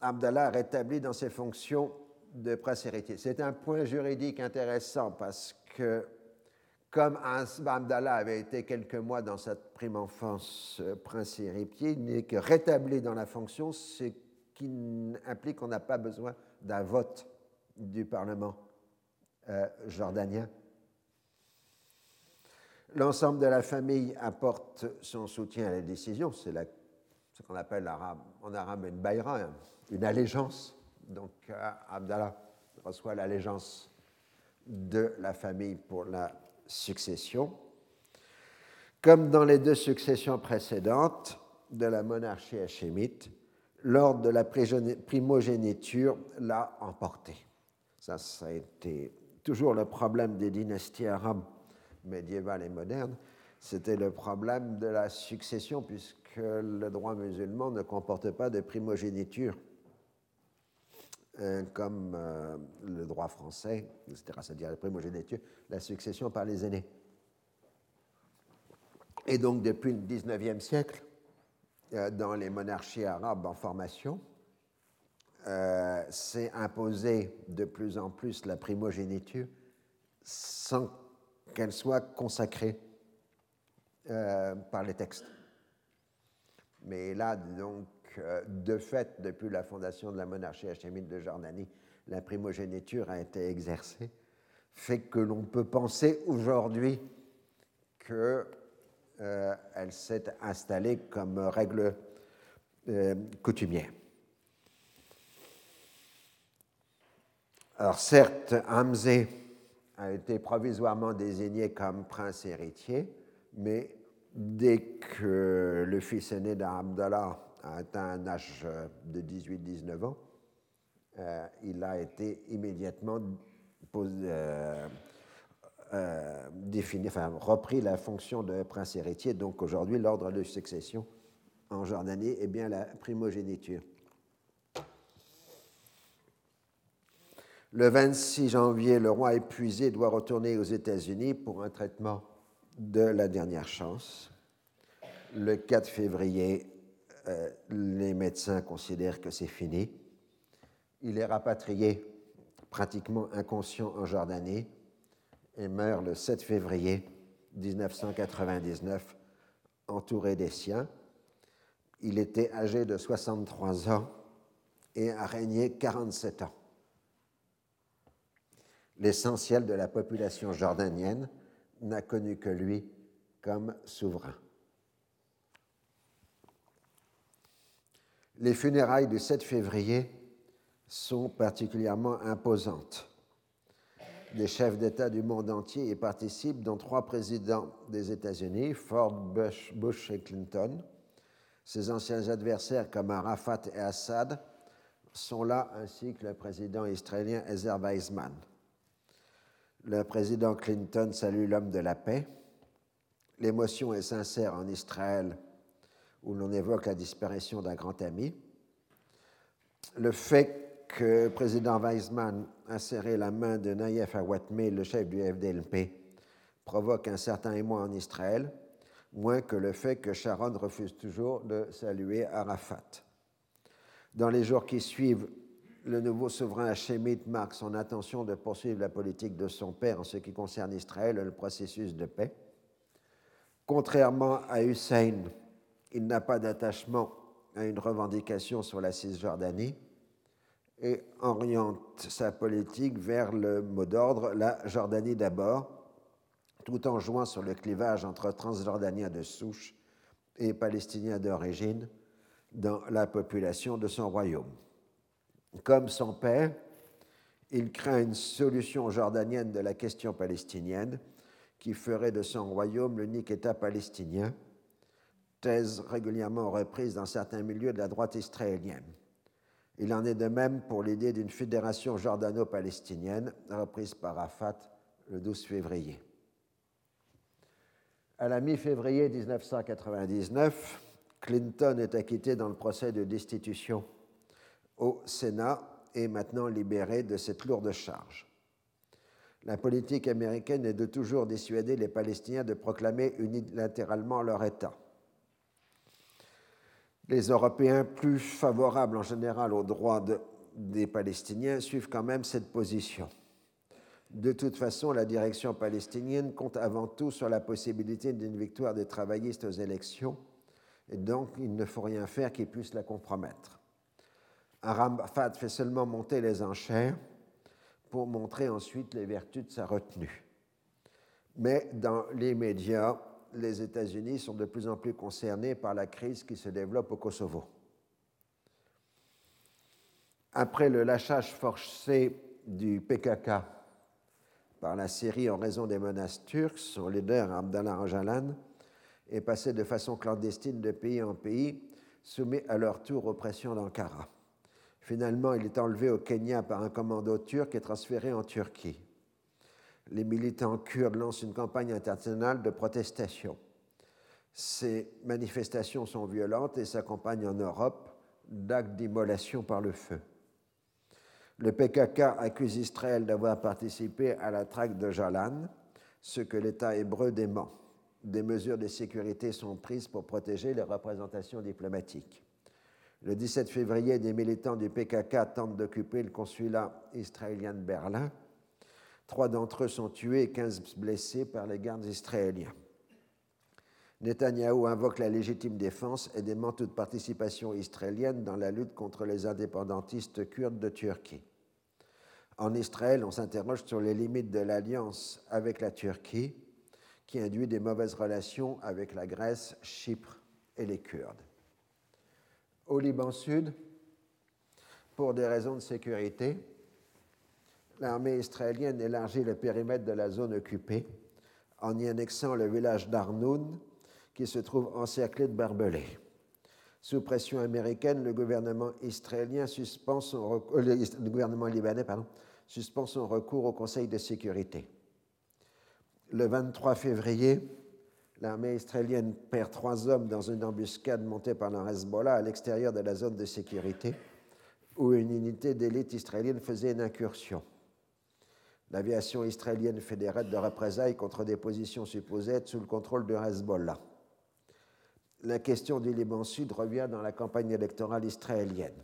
Abdallah rétabli dans ses fonctions de prince héritier. C'est un point juridique intéressant parce que comme Abdallah avait été quelques mois dans sa prime enfance euh, prince héritier, il n'est que rétabli dans la fonction, ce qui implique qu'on n'a pas besoin d'un vote du Parlement euh, jordanien. L'ensemble de la famille apporte son soutien à la décision, c'est ce qu'on appelle en arabe une bayra, une allégeance. Donc euh, Abdallah reçoit l'allégeance de la famille pour la succession. Comme dans les deux successions précédentes de la monarchie hachémite, l'ordre de la primogéniture l'a emporté. Ça, ça a été toujours le problème des dynasties arabes médiévales et modernes. C'était le problème de la succession, puisque le droit musulman ne comporte pas de primogéniture euh, comme euh, le droit français, etc., c'est-à-dire la primogéniture, la succession par les aînés. Et donc, depuis le XIXe siècle, euh, dans les monarchies arabes en formation, s'est imposé de plus en plus la primogéniture sans qu'elle soit consacrée par les textes. Mais là, donc, de fait, depuis la fondation de la monarchie hachémite de Jordanie, la primogéniture a été exercée, fait que l'on peut penser aujourd'hui qu'elle euh, s'est installée comme règle euh, coutumière. Alors certes, Hamzé a été provisoirement désigné comme prince héritier, mais dès que le fils aîné d'Abdallah a atteint un âge euh, de 18-19 ans, euh, il a été immédiatement euh, défini, repris la fonction de prince héritier. Donc aujourd'hui, l'ordre de succession en Jordanie est bien la primogéniture. Le 26 janvier, le roi épuisé doit retourner aux États-Unis pour un traitement de la dernière chance. Le 4 février, euh, les médecins considèrent que c'est fini. Il est rapatrié pratiquement inconscient en Jordanie et meurt le 7 février 1999 entouré des siens. Il était âgé de 63 ans et a régné 47 ans. L'essentiel de la population jordanienne n'a connu que lui comme souverain. Les funérailles du 7 février sont particulièrement imposantes. Des chefs d'État du monde entier y participent, dont trois présidents des États-Unis, Ford, Bush, et Clinton. Ses anciens adversaires comme Arafat et Assad sont là, ainsi que le président israélien Ezer Weizmann. Le président Clinton salue l'homme de la paix. L'émotion est sincère en Israël où l'on évoque la disparition d'un grand ami. Le fait que le président Weizmann a serré la main de Naïef Awatmé, le chef du FDLP, provoque un certain émoi en Israël, moins que le fait que Sharon refuse toujours de saluer Arafat. Dans les jours qui suivent, le nouveau souverain hachémite marque son intention de poursuivre la politique de son père en ce qui concerne Israël et le processus de paix. Contrairement à Hussein, il n'a pas d'attachement à une revendication sur la Cisjordanie et oriente sa politique vers le mot d'ordre la Jordanie d'abord, tout en jouant sur le clivage entre Transjordaniens de souche et palestiniens d'origine dans la population de son royaume. Comme son père, il craint une solution jordanienne de la question palestinienne qui ferait de son royaume l'unique État palestinien, thèse régulièrement reprise dans certains milieux de la droite israélienne. Il en est de même pour l'idée d'une fédération jordano-palestinienne reprise par Rafat le 12 février. À la mi-février 1999, Clinton est acquitté dans le procès de destitution au Sénat et maintenant libéré de cette lourde charge. La politique américaine est de toujours dissuader les Palestiniens de proclamer unilatéralement leur État. Les Européens, plus favorables en général aux droits des Palestiniens, suivent quand même cette position. De toute façon, la direction palestinienne compte avant tout sur la possibilité d'une victoire des travaillistes aux élections, et donc il ne faut rien faire qui puisse la compromettre. Arafat fait seulement monter les enchères pour montrer ensuite les vertus de sa retenue. Mais dans les médias, les États-Unis sont de plus en plus concernés par la crise qui se développe au Kosovo. Après le lâchage forcé du PKK par la Syrie en raison des menaces turques, son leader Abdallah Rajalan est passé de façon clandestine de pays en pays, soumis à leur tour aux pressions d'Ankara. Finalement, il est enlevé au Kenya par un commando turc et transféré en Turquie. Les militants kurdes lancent une campagne internationale de protestation. Ces manifestations sont violentes et s'accompagnent en Europe d'actes d'immolation par le feu. Le PKK accuse Israël d'avoir participé à la traque de Jalan, ce que l'État hébreu dément. Des mesures de sécurité sont prises pour protéger les représentations diplomatiques. Le 17 février, des militants du PKK tentent d'occuper le consulat israélien de Berlin. Trois d'entre eux sont tués et 15 blessés par les gardes israéliens. Netanyahou invoque la légitime défense et dément toute participation israélienne dans la lutte contre les indépendantistes kurdes de Turquie. En Israël, on s'interroge sur les limites de l'alliance avec la Turquie, qui induit des mauvaises relations avec la Grèce, Chypre et les Kurdes au Liban Sud, pour des raisons de sécurité, l'armée israélienne élargit le périmètre de la zone occupée en y annexant le village d'Arnoun, qui se trouve encerclé de barbelés. Sous pression américaine, le gouvernement israélien euh, libanais suspend son recours au Conseil de sécurité. Le 23 février, L'armée israélienne perd trois hommes dans une embuscade montée par le Hezbollah à l'extérieur de la zone de sécurité, où une unité d'élite israélienne faisait une incursion. L'aviation israélienne fait de représailles contre des positions supposées être sous le contrôle de Hezbollah. La question du Liban Sud revient dans la campagne électorale israélienne.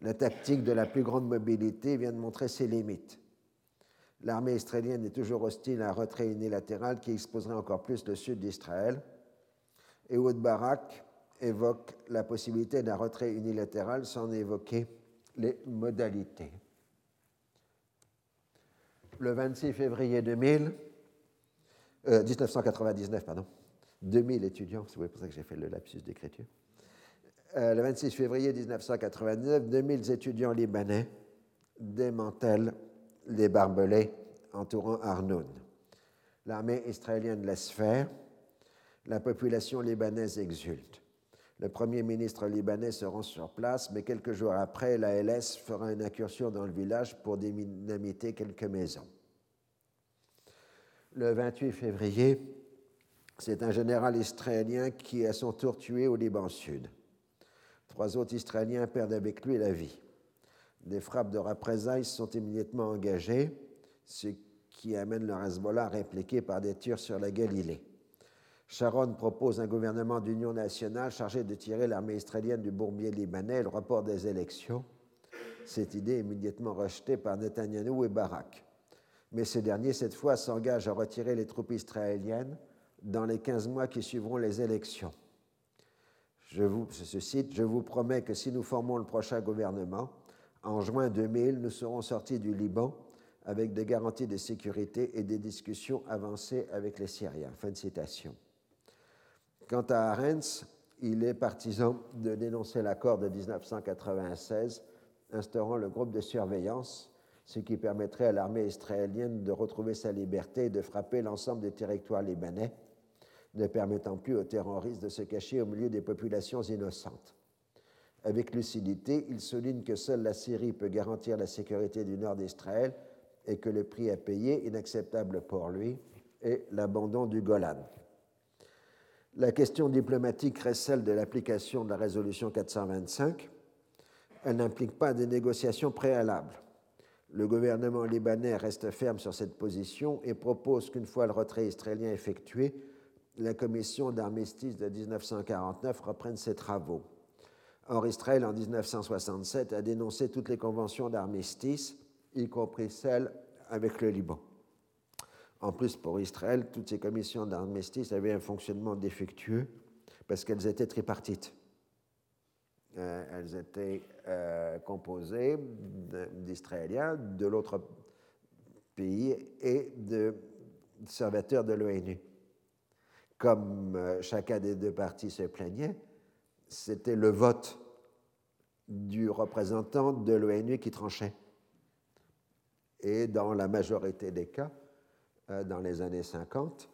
La tactique de la plus grande mobilité vient de montrer ses limites. L'armée israélienne est toujours hostile à un retrait unilatéral qui exposerait encore plus le sud d'Israël. Et Barak évoque la possibilité d'un retrait unilatéral sans évoquer les modalités. Le 26 février 2000, 1999, euh, pardon, 2000 étudiants, c'est pour ça que j'ai fait le lapsus d'écriture. Euh, le 26 février 1999, 2000 étudiants libanais démantèlent les barbelés entourant Arnoun. L'armée israélienne laisse faire, la population libanaise exulte. Le Premier ministre libanais se rend sur place, mais quelques jours après, la LS fera une incursion dans le village pour dynamiter quelques maisons. Le 28 février, c'est un général israélien qui est à son tour tué au Liban Sud. Trois autres Israéliens perdent avec lui la vie. Des frappes de représailles sont immédiatement engagées, ce qui amène le Hezbollah à répliquer par des tirs sur la Galilée. Sharon propose un gouvernement d'union nationale chargé de tirer l'armée israélienne du bourbier libanais et le report des élections. Cette idée est immédiatement rejetée par Netanyahou et Barak. Mais ces derniers, cette fois, s'engagent à retirer les troupes israéliennes dans les 15 mois qui suivront les élections. Je vous, promets que si nous formons le prochain gouvernement, en juin 2000, nous serons sortis du Liban avec des garanties de sécurité et des discussions avancées avec les Syriens. Fin de citation. Quant à Arens, il est partisan de dénoncer l'accord de 1996 instaurant le groupe de surveillance, ce qui permettrait à l'armée israélienne de retrouver sa liberté et de frapper l'ensemble des territoires libanais, ne permettant plus aux terroristes de se cacher au milieu des populations innocentes. Avec lucidité, il souligne que seule la Syrie peut garantir la sécurité du nord d'Israël et que le prix à payer, inacceptable pour lui, est l'abandon du Golan. La question diplomatique reste celle de l'application de la résolution 425. Elle n'implique pas de négociations préalables. Le gouvernement libanais reste ferme sur cette position et propose qu'une fois le retrait israélien effectué, la commission d'armistice de 1949 reprenne ses travaux. Or, Israël, en 1967, a dénoncé toutes les conventions d'armistice, y compris celles avec le Liban. En plus, pour Israël, toutes ces commissions d'armistice avaient un fonctionnement défectueux parce qu'elles étaient tripartites. Euh, elles étaient euh, composées d'Israéliens, de l'autre pays et de servateurs de l'ONU. Comme euh, chacun des deux parties se plaignait, c'était le vote du représentant de l'ONU qui tranchait. Et dans la majorité des cas, euh, dans les années 50,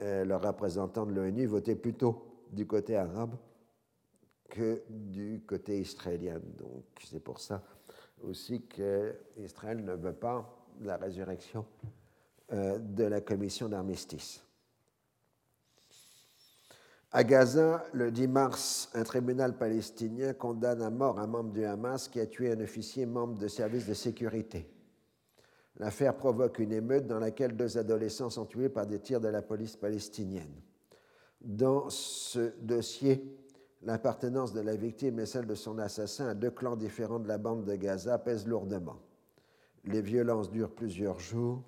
euh, le représentant de l'ONU votait plutôt du côté arabe que du côté israélien. Donc c'est pour ça aussi qu'Israël ne veut pas la résurrection euh, de la commission d'armistice. À Gaza, le 10 mars, un tribunal palestinien condamne à mort un membre du Hamas qui a tué un officier membre de service de sécurité. L'affaire provoque une émeute dans laquelle deux adolescents sont tués par des tirs de la police palestinienne. Dans ce dossier, l'appartenance de la victime et celle de son assassin à deux clans différents de la bande de Gaza pèsent lourdement. Les violences durent plusieurs jours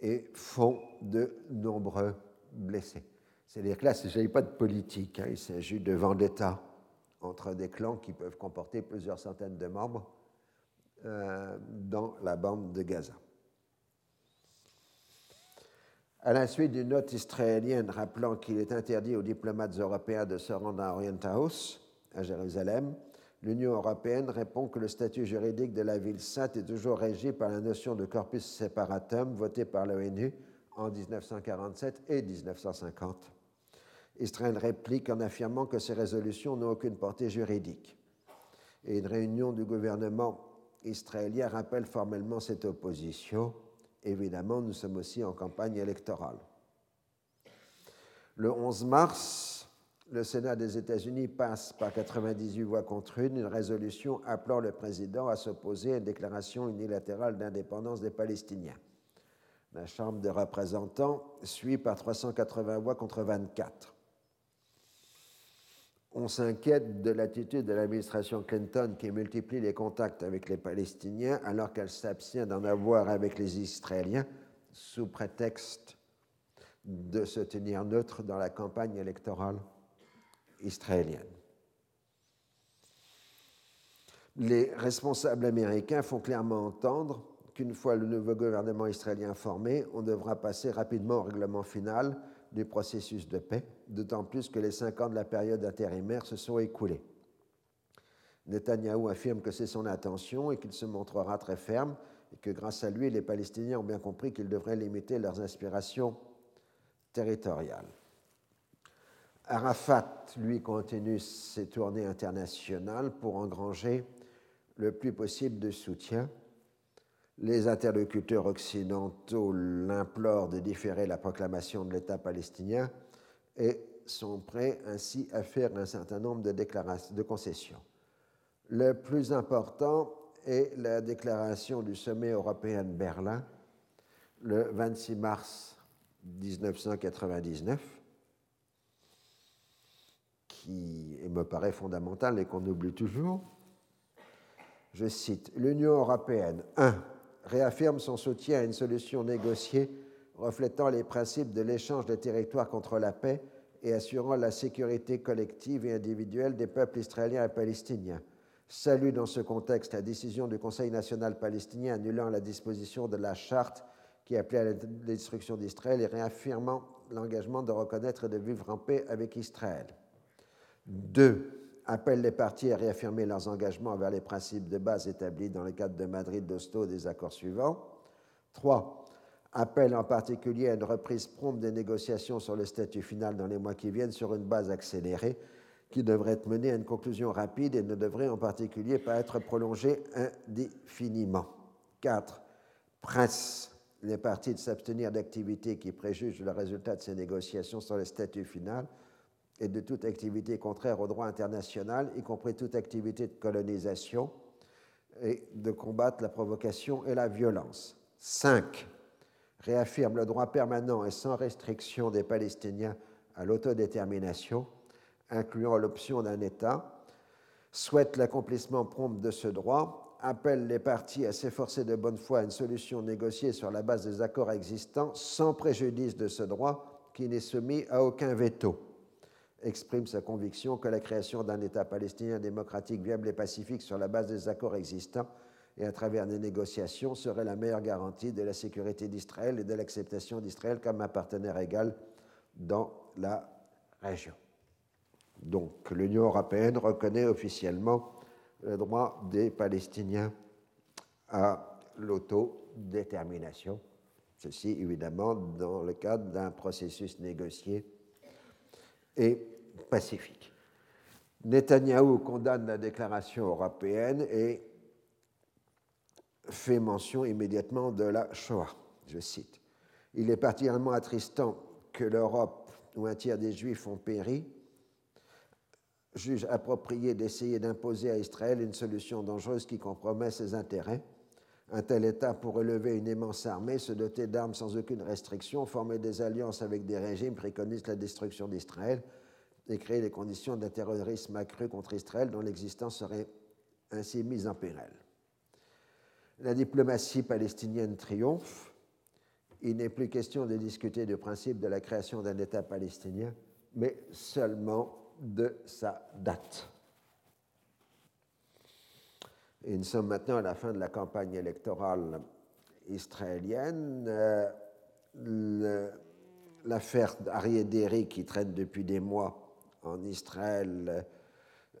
et font de nombreux blessés. C'est-à-dire que là, il ne s'agit pas de politique, hein. il s'agit de vendetta entre des clans qui peuvent comporter plusieurs centaines de membres euh, dans la bande de Gaza. À la suite d'une note israélienne rappelant qu'il est interdit aux diplomates européens de se rendre à Orient House, à Jérusalem, l'Union européenne répond que le statut juridique de la ville sainte est toujours régi par la notion de corpus separatum votée par l'ONU en 1947 et 1950. Israël réplique en affirmant que ces résolutions n'ont aucune portée juridique. Et une réunion du gouvernement israélien rappelle formellement cette opposition. Évidemment, nous sommes aussi en campagne électorale. Le 11 mars, le Sénat des États-Unis passe par 98 voix contre une une résolution appelant le président à s'opposer à une déclaration unilatérale d'indépendance des Palestiniens. La Chambre des représentants suit par 380 voix contre 24 on s'inquiète de l'attitude de l'administration Clinton qui multiplie les contacts avec les Palestiniens alors qu'elle s'abstient d'en avoir avec les Israéliens sous prétexte de se tenir neutre dans la campagne électorale israélienne. Les responsables américains font clairement entendre qu'une fois le nouveau gouvernement israélien formé, on devra passer rapidement au règlement final du processus de paix, d'autant plus que les cinq ans de la période intérimaire se sont écoulés. Netanyahou affirme que c'est son intention et qu'il se montrera très ferme et que grâce à lui, les Palestiniens ont bien compris qu'ils devraient limiter leurs aspirations territoriales. Arafat, lui, continue ses tournées internationales pour engranger le plus possible de soutien les interlocuteurs occidentaux l'implorent de différer la proclamation de l'État palestinien et sont prêts ainsi à faire un certain nombre de, de concessions. Le plus important est la déclaration du sommet européen de Berlin le 26 mars 1999, qui me paraît fondamentale et qu'on oublie toujours. Je cite, L'Union européenne, 1 réaffirme son soutien à une solution négociée reflétant les principes de l'échange des territoires contre la paix et assurant la sécurité collective et individuelle des peuples israéliens et palestiniens. Salue dans ce contexte la décision du Conseil national palestinien annulant la disposition de la charte qui appelait à la destruction d'Israël et réaffirmant l'engagement de reconnaître et de vivre en paix avec Israël. 2. Appelle les parties à réaffirmer leurs engagements vers les principes de base établis dans le cadre de Madrid, d'Oslo des accords suivants. 3 appelle en particulier à une reprise prompte des négociations sur le statut final dans les mois qui viennent sur une base accélérée qui devrait être menée à une conclusion rapide et ne devrait en particulier pas être prolongée indéfiniment. 4. Presse les parties de s'abstenir d'activités qui préjugent le résultat de ces négociations sur le statut final et de toute activité contraire au droit international, y compris toute activité de colonisation, et de combattre la provocation et la violence. 5 réaffirme le droit permanent et sans restriction des Palestiniens à l'autodétermination, incluant l'option d'un État, souhaite l'accomplissement prompt de ce droit, appelle les parties à s'efforcer de bonne foi à une solution négociée sur la base des accords existants sans préjudice de ce droit qui n'est soumis à aucun veto, exprime sa conviction que la création d'un État palestinien démocratique viable et pacifique sur la base des accords existants et à travers des négociations serait la meilleure garantie de la sécurité d'Israël et de l'acceptation d'Israël comme un partenaire égal dans la région. Donc l'Union européenne reconnaît officiellement le droit des Palestiniens à l'autodétermination, ceci évidemment dans le cadre d'un processus négocié et pacifique. Netanyahou condamne la déclaration européenne et fait mention immédiatement de la Shoah. Je cite Il est particulièrement attristant que l'Europe, où un tiers des Juifs ont péri, juge approprié d'essayer d'imposer à Israël une solution dangereuse qui compromet ses intérêts. Un tel État pourrait lever une immense armée, se doter d'armes sans aucune restriction, former des alliances avec des régimes, préconisent la destruction d'Israël et créer les conditions d'un terrorisme accru contre Israël dont l'existence serait ainsi mise en péril la diplomatie palestinienne triomphe. Il n'est plus question de discuter du principe de la création d'un État palestinien, mais seulement de sa date. Et nous sommes maintenant à la fin de la campagne électorale israélienne. Euh, l'affaire d'Arié Derry, qui traîne depuis des mois en Israël,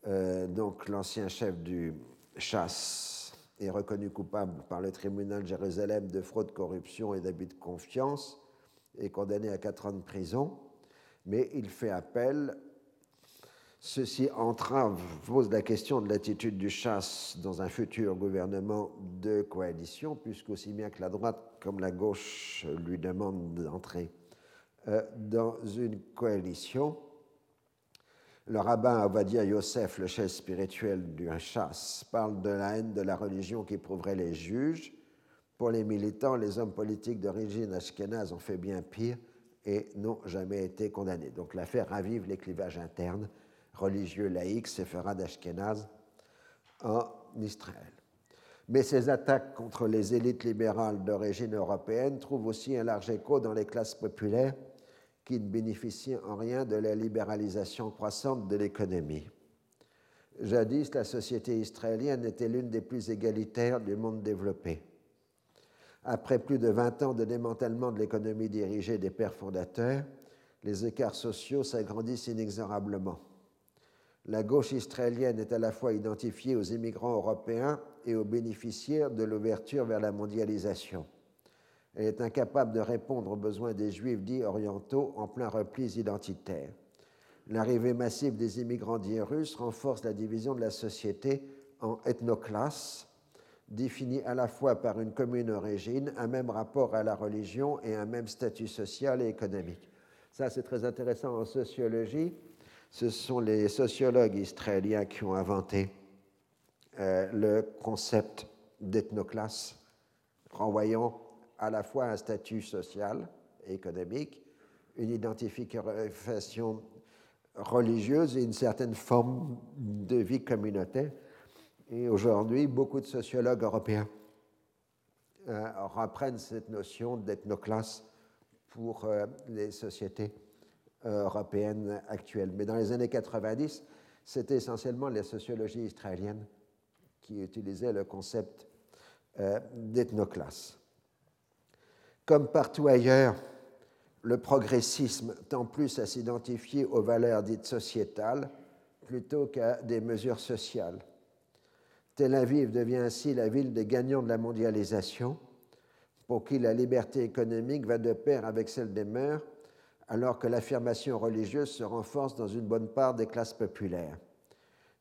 euh, donc l'ancien chef du chasse est reconnu coupable par le tribunal de Jérusalem de fraude, corruption et d'abus de confiance et condamné à quatre ans de prison, mais il fait appel. Ceci entrave, pose la question de l'attitude du chasse dans un futur gouvernement de coalition, puisqu'aussi bien que la droite comme la gauche lui demandent d'entrer euh, dans une coalition. Le rabbin Avadia Yosef, le chef spirituel du chasse, parle de la haine de la religion qui qu'éprouveraient les juges. Pour les militants, les hommes politiques d'origine ashkénaze ont fait bien pire et n'ont jamais été condamnés. Donc l'affaire ravive les clivages internes religieux laïcs, séfarades ashkénazes en Israël. Mais ces attaques contre les élites libérales d'origine européenne trouvent aussi un large écho dans les classes populaires qui ne bénéficient en rien de la libéralisation croissante de l'économie. Jadis, la société israélienne était l'une des plus égalitaires du monde développé. Après plus de 20 ans de démantèlement de l'économie dirigée des pères fondateurs, les écarts sociaux s'agrandissent inexorablement. La gauche israélienne est à la fois identifiée aux immigrants européens et aux bénéficiaires de l'ouverture vers la mondialisation. Elle est incapable de répondre aux besoins des Juifs dits orientaux en plein repli identitaire. L'arrivée massive des immigrants dits russes renforce la division de la société en ethnoclasses, définies à la fois par une commune origine, un même rapport à la religion et un même statut social et économique. Ça, c'est très intéressant en sociologie. Ce sont les sociologues israéliens qui ont inventé euh, le concept d'ethnoclasse, renvoyant à la fois un statut social et économique, une identification religieuse et une certaine forme de vie communautaire. Et aujourd'hui, beaucoup de sociologues européens euh, reprennent cette notion d'ethnoclasse pour euh, les sociétés euh, européennes actuelles. Mais dans les années 90, c'était essentiellement la sociologie israélienne qui utilisait le concept d'ethnoclasse. Comme partout ailleurs, le progressisme tend plus à s'identifier aux valeurs dites sociétales plutôt qu'à des mesures sociales. Tel Aviv devient ainsi la ville des gagnants de la mondialisation, pour qui la liberté économique va de pair avec celle des mœurs, alors que l'affirmation religieuse se renforce dans une bonne part des classes populaires.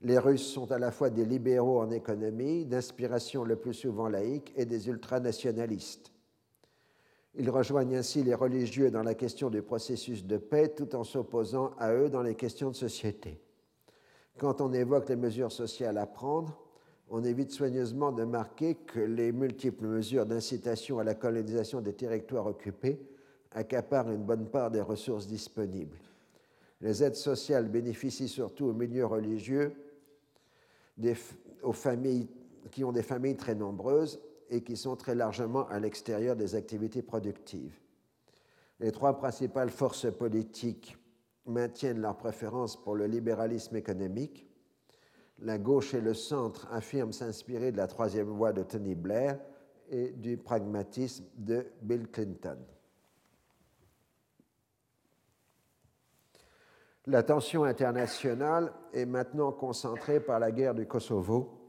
Les Russes sont à la fois des libéraux en économie, d'inspiration le plus souvent laïque, et des ultranationalistes. Ils rejoignent ainsi les religieux dans la question du processus de paix tout en s'opposant à eux dans les questions de société. Quand on évoque les mesures sociales à prendre, on évite soigneusement de marquer que les multiples mesures d'incitation à la colonisation des territoires occupés accaparent une bonne part des ressources disponibles. Les aides sociales bénéficient surtout aux milieux religieux, aux familles qui ont des familles très nombreuses et qui sont très largement à l'extérieur des activités productives. Les trois principales forces politiques maintiennent leur préférence pour le libéralisme économique. La gauche et le centre affirment s'inspirer de la troisième voie de Tony Blair et du pragmatisme de Bill Clinton. L'attention internationale est maintenant concentrée par la guerre du Kosovo,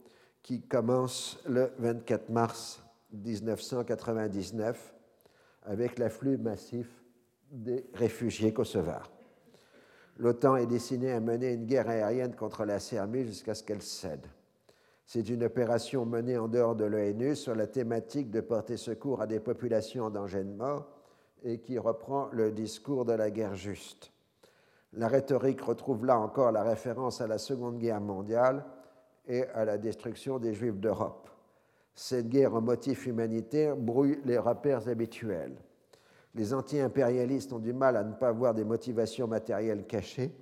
qui commence le 24 mars 1999 avec l'afflux massif des réfugiés kosovars. L'OTAN est destinée à mener une guerre aérienne contre la Serbie jusqu'à ce qu'elle cède. C'est une opération menée en dehors de l'ONU sur la thématique de porter secours à des populations en danger de mort et qui reprend le discours de la guerre juste. La rhétorique retrouve là encore la référence à la Seconde Guerre mondiale et à la destruction des Juifs d'Europe. Cette guerre au motif humanitaire brouille les repères habituels. Les anti-impérialistes ont du mal à ne pas voir des motivations matérielles cachées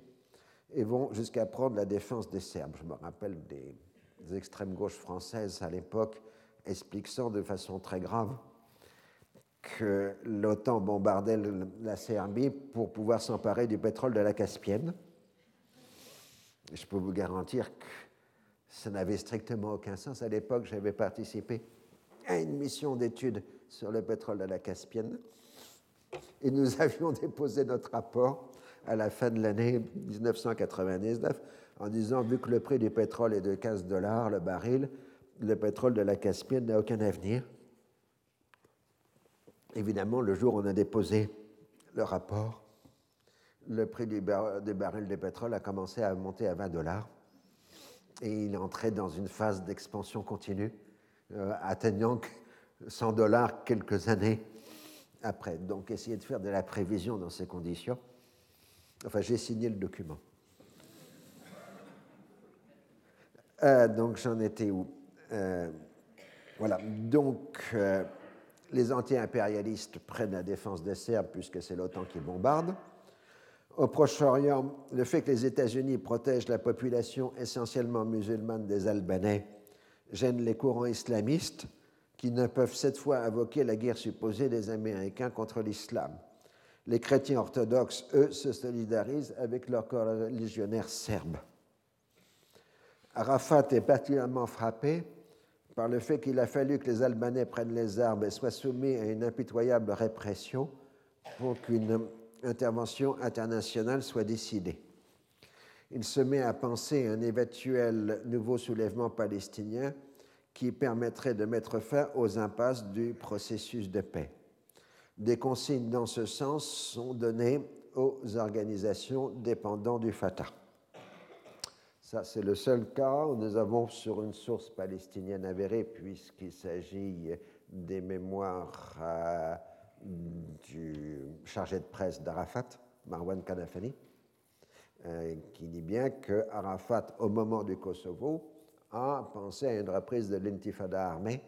et vont jusqu'à prendre la défense des Serbes. Je me rappelle des, extrêmes gauches françaises à l'époque expliquant de façon très grave que l'OTAN bombardait la Serbie pour pouvoir s'emparer du pétrole de la Caspienne. Je peux vous garantir que ça n'avait strictement aucun sens. À l'époque, j'avais participé à une mission d'étude sur le pétrole de la Caspienne et nous avions déposé notre rapport à la fin de l'année 1999 en disant, vu que le prix du pétrole est de 15 dollars le baril, le pétrole de la Caspienne n'a aucun avenir. Évidemment, le jour où on a déposé le rapport, le prix du, baril de pétrole a commencé à monter à 20 dollars et il entré dans une phase d'expansion continue, euh, atteignant 100 dollars quelques années après. Donc, essayer de faire de la prévision dans ces conditions. Enfin, j'ai signé le document. Euh, donc, j'en étais où? Euh, Voilà. Donc, les anti-impérialistes prennent la défense des Serbes puisque c'est l'OTAN qui bombarde. Au Proche-Orient, le fait que les États-Unis protègent la population essentiellement musulmane des Albanais gêne les courants islamistes qui ne peuvent cette fois invoquer la guerre supposée des Américains contre l'islam. Les chrétiens orthodoxes, eux, se solidarisent avec leurs religionnaires serbes. Arafat est particulièrement frappé par le fait qu'il a fallu que les Albanais prennent les armes et soient soumis à une impitoyable répression pour qu'une intervention internationale soit décidée. Il se met à penser un éventuel nouveau soulèvement palestinien qui permettrait de mettre fin aux impasses du processus de paix. Des consignes dans ce sens sont données aux organisations dépendant du Fatah. Ça, c'est le seul cas où nous avons sur une source palestinienne avérée, puisqu'il s'agit des mémoires euh, du chargé de presse d'Arafat, Marwan Kanafani, euh, qui dit bien que Arafat, au moment du Kosovo, a pensé à une reprise de l'intifada armée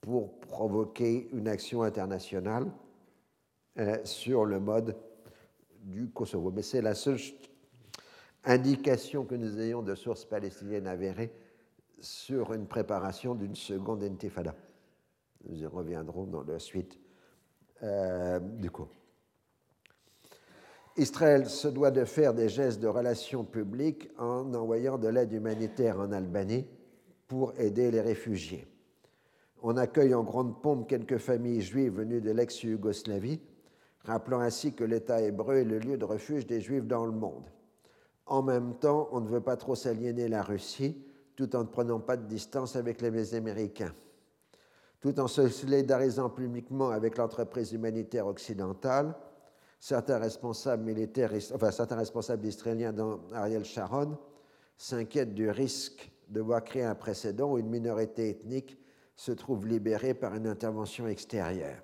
pour provoquer une action internationale euh, sur le mode du Kosovo. Mais c'est la seule indication que nous ayons de sources palestiniennes avérées sur une préparation d'une seconde intifada. Nous y reviendrons dans la suite euh, du coup. Israël se doit de faire des gestes de relations publiques en envoyant de l'aide humanitaire en Albanie pour aider les réfugiés. On accueille en grande pompe quelques familles juives venues de l'ex-Yougoslavie, rappelant ainsi que l'État hébreu est le lieu de refuge des Juifs dans le monde. En même temps, on ne veut pas trop s'aliéner la Russie, tout en ne prenant pas de distance avec les Américains. Tout en se solidarisant publiquement avec l'entreprise humanitaire occidentale, certains responsables militaires, enfin certains responsables israéliens dans Ariel Sharon s'inquiètent du risque de voir créer un précédent où une minorité ethnique se trouve libérée par une intervention extérieure.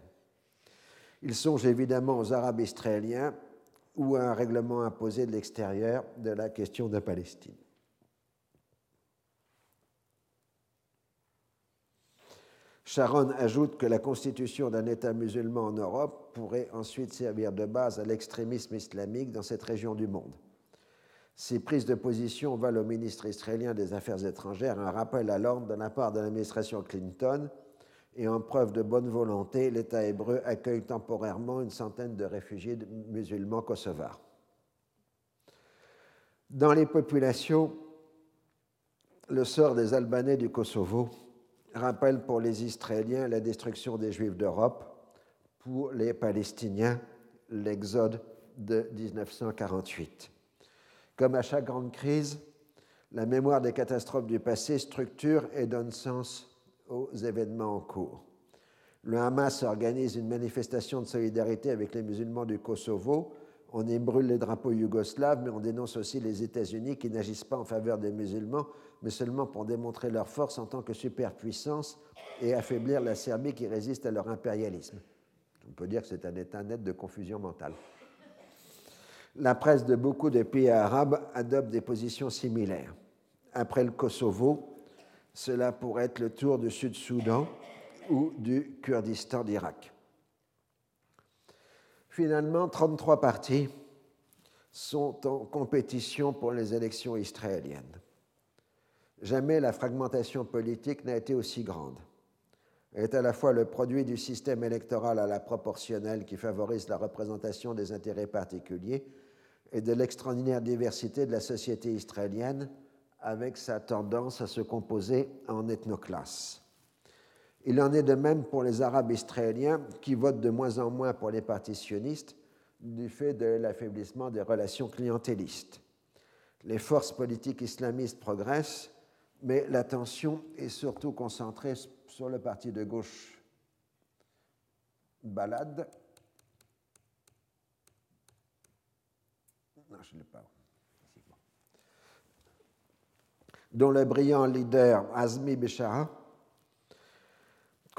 Ils songent évidemment aux Arabes israéliens ou à un règlement imposé de l'extérieur de la question de Palestine. Sharon ajoute que la constitution d'un État musulman en Europe pourrait ensuite servir de base à l'extrémisme islamique dans cette région du monde. Ces prises de position valent au ministre israélien des Affaires étrangères un rappel à l'ordre de la part de l'administration Clinton et en preuve de bonne volonté, l'État hébreu accueille temporairement une centaine de réfugiés musulmans kosovars. Dans les populations, le sort des Albanais du Kosovo rappelle pour les Israéliens la destruction des Juifs d'Europe, pour les Palestiniens l'exode de 1948. Comme à chaque grande crise, la mémoire des catastrophes du passé structure et donne sens aux événements en cours. Le Hamas organise une manifestation de solidarité avec les musulmans du Kosovo. On y brûle les drapeaux yougoslaves, mais on dénonce aussi les États-Unis qui n'agissent pas en faveur des musulmans, mais seulement pour démontrer leur force en tant que superpuissance et affaiblir la Serbie qui résiste à leur impérialisme. On peut dire que c'est un état net de confusion mentale. La presse de beaucoup de pays arabes adopte des positions similaires. Après le Kosovo, cela pourrait être le tour du Sud-Soudan ou du Kurdistan d'Irak. Finalement, 33 partis sont en compétition pour les élections israéliennes. Jamais la fragmentation politique n'a été aussi grande. Elle est à la fois le produit du système électoral à la proportionnelle qui favorise la représentation des intérêts particuliers et de l'extraordinaire diversité de la société israélienne avec sa tendance à se composer en ethnoclasses. Il en est de même pour les Arabes israéliens qui votent de moins en moins pour les partitionnistes du fait de l'affaiblissement des relations clientélistes. Les forces politiques islamistes progressent mais l'attention est surtout concentrée sur le parti de gauche Balade. Dont le brillant leader Azmi Béchara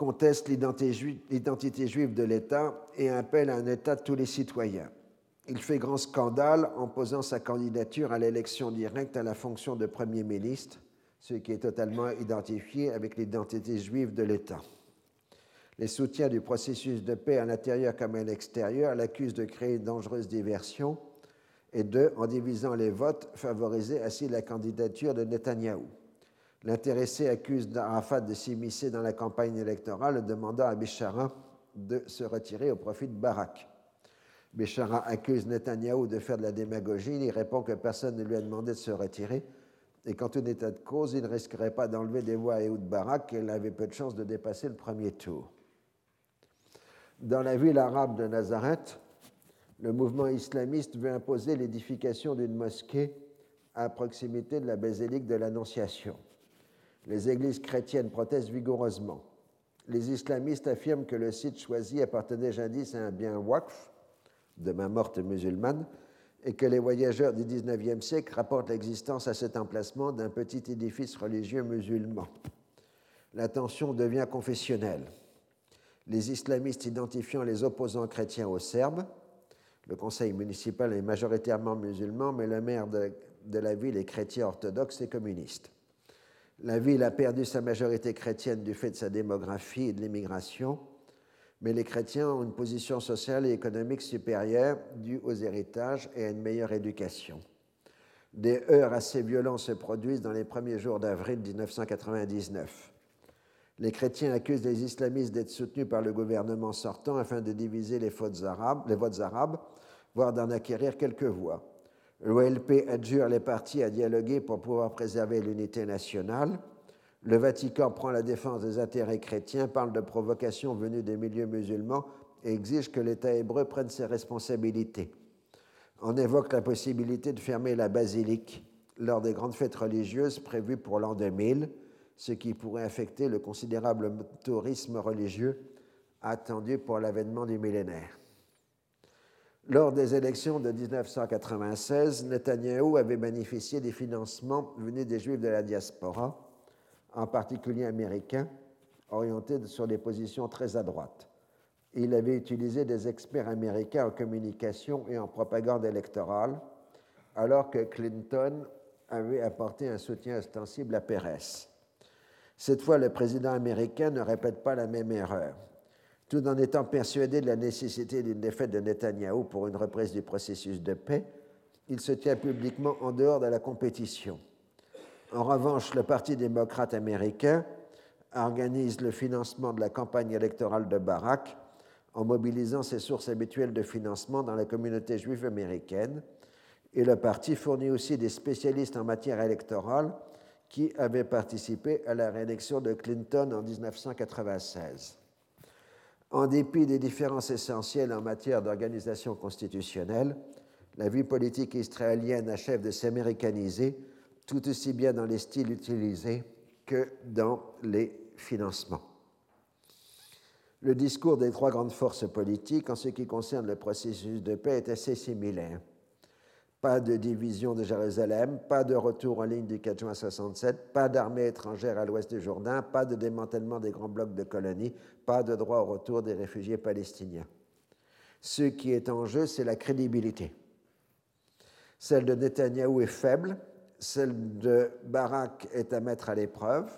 conteste l'identité juive de l'État et appelle à un État de tous les citoyens. Il fait grand scandale en posant sa candidature à l'élection directe à la fonction de Premier ministre ce qui est totalement identifié avec l'identité juive de l'État. Les soutiens du processus de paix à l'intérieur comme à l'extérieur l'accusent de créer une dangereuse diversion et de, en divisant les votes, favoriser ainsi la candidature de Netanyahou. L'intéressé accuse d'Arafat de s'immiscer dans la campagne électorale, demandant à Béchara de se retirer au profit de Barak. Béchara accuse Netanyahou de faire de la démagogie. Il répond que personne ne lui a demandé de se retirer et qu'en tout état de cause, il ne risquerait pas d'enlever des voix à Ehud Barak et il avait peu de chances de dépasser le premier tour. Dans la ville arabe de Nazareth, le mouvement islamiste veut imposer l'édification d'une mosquée à proximité de la basilique de l'Annonciation. Les églises chrétiennes protestent vigoureusement. Les islamistes affirment que le site choisi appartenait jadis à un bien waqf, de main morte musulmane, et que les voyageurs du XIXe siècle rapportent l'existence à cet emplacement d'un petit édifice religieux musulman. La tension devient confessionnelle. Les islamistes identifiant les opposants chrétiens aux Serbes, le conseil municipal est majoritairement musulman, mais le maire de la ville est chrétien orthodoxe et communiste. La ville a perdu sa majorité chrétienne du fait de sa démographie et de l'immigration mais les chrétiens ont une position sociale et économique supérieure due aux héritages et à une meilleure éducation. Des heurts assez violents se produisent dans les premiers jours d'avril 1999. Les chrétiens accusent les islamistes d'être soutenus par le gouvernement sortant afin de diviser les, les votes arabes, voire d'en acquérir quelques voix. L'OLP adjure les partis à dialoguer pour pouvoir préserver l'unité nationale le Vatican prend la défense des intérêts chrétiens, parle de provocations venues des milieux musulmans et exige que l'État hébreu prenne ses responsabilités. On évoque la possibilité de fermer la basilique lors des grandes fêtes religieuses prévues pour l'an 2000, ce qui pourrait affecter le considérable tourisme religieux attendu pour l'avènement du millénaire. Lors des élections de 1996, Netanyahou avait bénéficié des financements venus des Juifs de la diaspora, en particulier américains, orientés sur des positions très à droite. Il avait utilisé des experts américains en communication et en propagande électorale, alors que Clinton avait apporté un soutien ostensible à Pérez. Cette fois, le président américain ne répète pas la même erreur. Tout en étant persuadé de la nécessité d'une défaite de Netanyahou pour une reprise du processus de paix, il se tient publiquement en dehors de la compétition. En revanche, le Parti démocrate américain organise le financement de la campagne électorale de Barack en mobilisant ses sources habituelles de financement dans la communauté juive américaine, et le parti fournit aussi des spécialistes en matière électorale qui avaient participé à la réélection de Clinton en 1996. En dépit des différences essentielles en matière d'organisation constitutionnelle, la vie politique israélienne achève de s'américaniser tout aussi bien dans les styles utilisés que dans les financements. Le discours des trois grandes forces politiques en ce qui concerne le processus de paix est assez similaire. Pas de division de Jérusalem, pas de retour en ligne du 4 juin 67, pas d'armée étrangère à l'ouest du Jourdain, pas de démantèlement des grands blocs de colonies, pas de droit au retour des réfugiés palestiniens. Ce qui est en jeu, c'est la crédibilité. Celle de Netanyahou est faible, celle de Barak est à mettre à l'épreuve.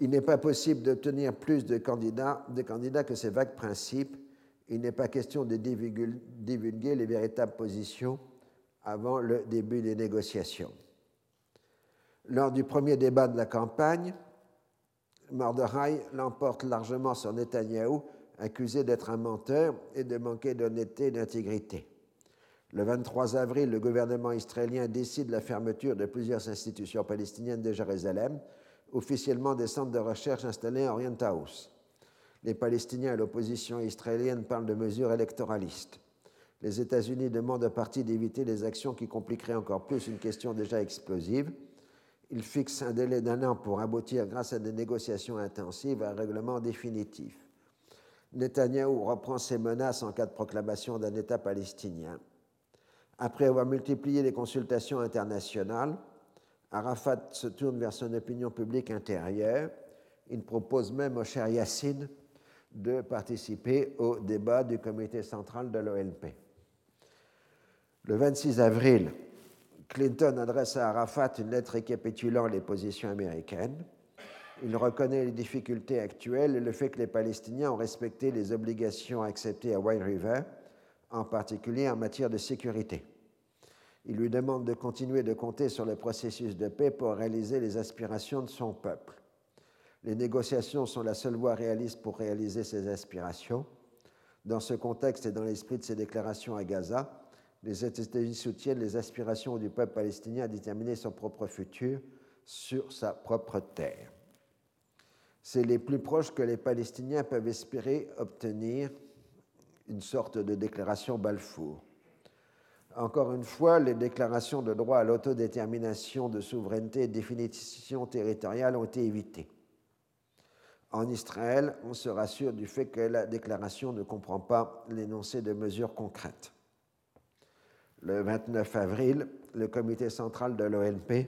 Il n'est pas possible d'obtenir plus de candidats, de candidats que ces vagues principes. Il n'est pas question de divulguer les véritables positions avant le début des négociations. Lors du premier débat de la campagne, Mordechai l'emporte largement sur Netanyahou, accusé d'être un menteur et de manquer d'honnêteté et d'intégrité. Le 23 avril, le gouvernement israélien décide la fermeture de plusieurs institutions palestiniennes de Jérusalem, officiellement des centres de recherche installés en Orient House. Les Palestiniens et l'opposition israélienne parlent de mesures électoralistes. Les États-Unis demandent au parti d'éviter les actions qui compliqueraient encore plus une question déjà explosive. Ils fixent un délai d'un an pour aboutir, grâce à des négociations intensives, à un règlement définitif. Netanyahou reprend ses menaces en cas de proclamation d'un État palestinien. Après avoir multiplié les consultations internationales, Arafat se tourne vers son opinion publique intérieure. Il propose même au cher Yassine de participer au débat du comité central de l'OLP. Le 26 avril, Clinton adresse à Arafat une lettre récapitulant les positions américaines. Il reconnaît les difficultés actuelles et le fait que les Palestiniens ont respecté les obligations acceptées à White River, en particulier en matière de sécurité. Il lui demande de continuer de compter sur le processus de paix pour réaliser les aspirations de son peuple. Les négociations sont la seule voie réaliste pour réaliser ces aspirations. Dans ce contexte et dans l'esprit de ses déclarations à Gaza, les États-Unis soutiennent les aspirations du peuple palestinien à déterminer son propre futur sur sa propre terre. C'est les plus proches que les Palestiniens peuvent espérer obtenir une sorte de déclaration Balfour. Encore une fois, les déclarations de droit à l'autodétermination, de souveraineté et de définition territoriale ont été évitées. En Israël, on se rassure du fait que la déclaration ne comprend pas l'énoncé de mesures concrètes. Le 29 avril, le comité central de l'ONP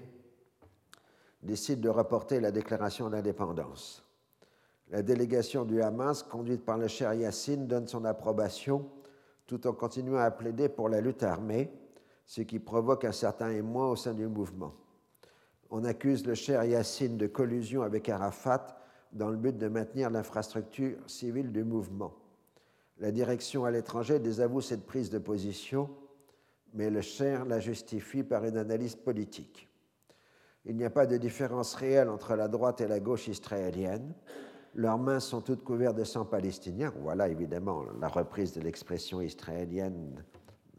décide de reporter la déclaration d'indépendance. La délégation du Hamas, conduite par le cher Yassine, donne son approbation tout en continuant à plaider pour la lutte armée, ce qui provoque un certain émoi au sein du mouvement. On accuse le cher Yassine de collusion avec Arafat dans le but de maintenir l'infrastructure civile du mouvement. La direction à l'étranger désavoue cette prise de position, mais le cher la justifie par une analyse politique. Il n'y a pas de différence réelle entre la droite et la gauche israélienne. Leurs mains sont toutes couvertes de sang palestinien. Voilà évidemment la reprise de l'expression israélienne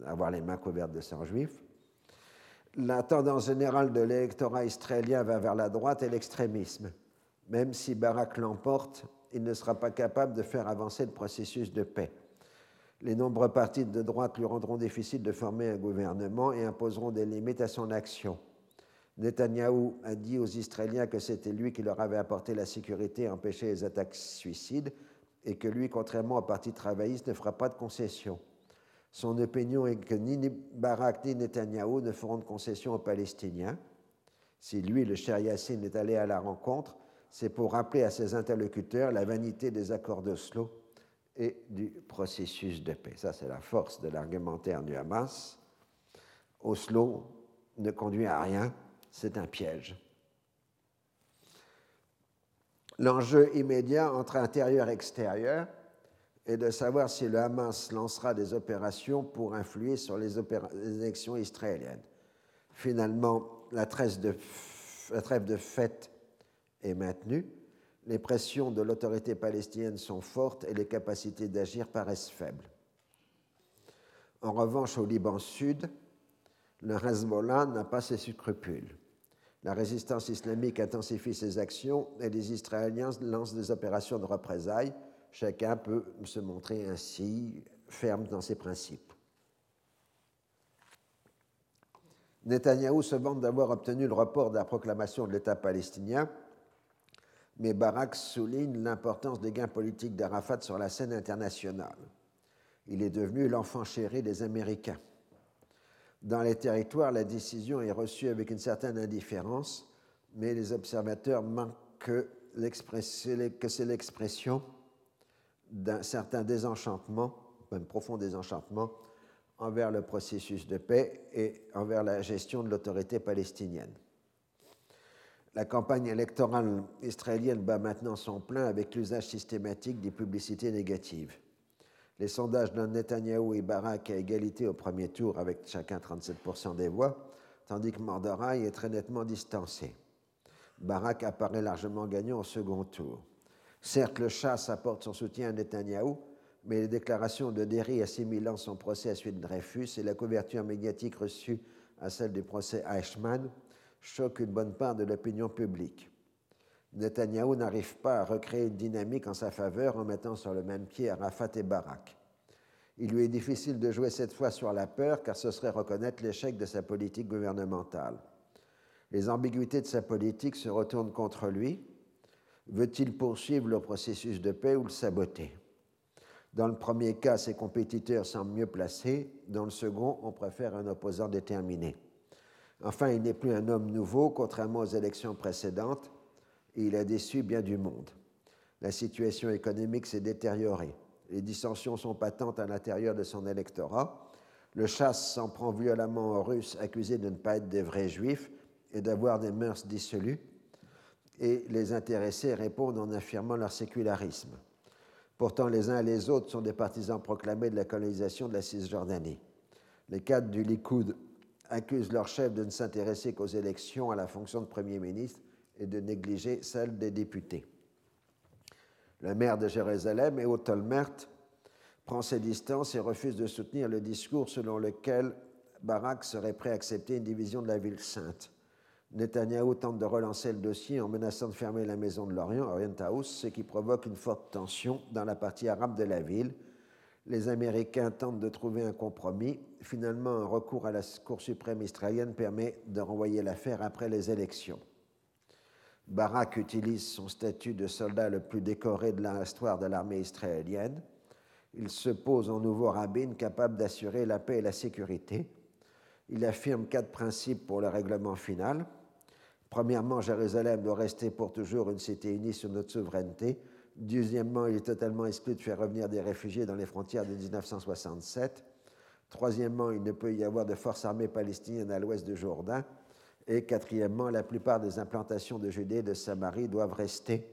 avoir les mains couvertes de sang juif. La tendance générale de l'électorat israélien va vers la droite et l'extrémisme. Même si Barak l'emporte, il ne sera pas capable de faire avancer le processus de paix. Les nombreux partis de droite lui rendront difficile de former un gouvernement et imposeront des limites à son action. Netanyahou a dit aux Israéliens que c'était lui qui leur avait apporté la sécurité et empêché les attaques suicides, et que lui, contrairement au Parti travailliste, ne fera pas de concessions. Son opinion est que ni Barak ni Netanyahou ne feront de concessions aux Palestiniens. Si lui, le cher Yassine, est allé à la rencontre, c'est pour rappeler à ses interlocuteurs la vanité des accords d'Oslo et du processus de paix. Ça, c'est la force de l'argumentaire du Hamas. Oslo ne conduit à rien, c'est un piège. L'enjeu immédiat entre intérieur et extérieur est de savoir si le Hamas lancera des opérations pour influer sur les, élections israéliennes. Finalement, la trêve de, fête est maintenue, les pressions de l'autorité palestinienne sont fortes et les capacités d'agir paraissent faibles. En revanche, au Liban Sud, le Hezbollah n'a pas ses scrupules. La résistance islamique intensifie ses actions et les Israéliens lancent des opérations de représailles. Chacun peut se montrer ainsi ferme dans ses principes. Netanyahou se vante d'avoir obtenu le report de la proclamation de l'État palestinien, mais Barak souligne l'importance des gains politiques d'Arafat sur la scène internationale. Il est devenu l'enfant chéri des Américains. Dans les territoires, la décision est reçue avec une certaine indifférence, mais les observateurs manquent que, c'est l'expression d'un certain désenchantement, un profond désenchantement, envers le processus de paix et envers la gestion de l'autorité palestinienne. La campagne électorale israélienne bat maintenant son plein avec l'usage systématique des publicités négatives. Les sondages donnent Netanyahou et Barak à égalité au premier tour avec chacun 37% des voix, tandis que Mordoraï est très nettement distancé. Barak apparaît largement gagnant au second tour. Certes, le chasse apporte son soutien à Netanyahou, mais les déclarations de Derry assimilant son procès à celui de Dreyfus et la couverture médiatique reçue à celle du procès Eichmann choquent une bonne part de l'opinion publique. Netanyahou n'arrive pas à recréer une dynamique en sa faveur en mettant sur le même pied Arafat et Barak. Il lui est difficile de jouer cette fois sur la peur car ce serait reconnaître l'échec de sa politique gouvernementale. Les ambiguïtés de sa politique se retournent contre lui. Veut-il poursuivre le processus de paix ou le saboter? Dans le premier cas, ses compétiteurs semblent mieux placés. Dans le second, on préfère un opposant déterminé. Enfin, il n'est plus un homme nouveau, contrairement aux élections précédentes, et il a déçu bien du monde. La situation économique s'est détériorée. Les dissensions sont patentes à l'intérieur de son électorat. Le chasse s'en prend violemment aux Russes accusés de ne pas être des vrais juifs et d'avoir des mœurs dissolues. Et les intéressés répondent en affirmant leur sécularisme. Pourtant, les uns et les autres sont des partisans proclamés de la colonisation de la Cisjordanie. Les cadres du Likoud accusent leur chef de ne s'intéresser qu'aux élections à la fonction de Premier ministre et de négliger celle des députés. Le maire de Jérusalem, Ehud Olmert, prend ses distances et refuse de soutenir le discours selon lequel Barak serait prêt à accepter une division de la ville sainte. Netanyahou tente de relancer le dossier en menaçant de fermer la maison de l'Orient, Orient House, ce qui provoque une forte tension dans la partie arabe de la ville, les Américains tentent de trouver un compromis. Finalement, un recours à la Cour suprême israélienne permet de renvoyer l'affaire après les élections. Barak utilise son statut de soldat le plus décoré de l'histoire de l'armée israélienne. Il se pose en nouveau rabbin capable d'assurer la paix et la sécurité. Il affirme quatre principes pour le règlement final. Premièrement, Jérusalem doit rester pour toujours une cité unie sur notre souveraineté Deuxièmement, il est totalement exclu de faire revenir des réfugiés dans les frontières de 1967. Troisièmement, il ne peut y avoir de forces armées palestiniennes à l'ouest de Jourdain. Et quatrièmement, la plupart des implantations de Judée et de Samarie doivent rester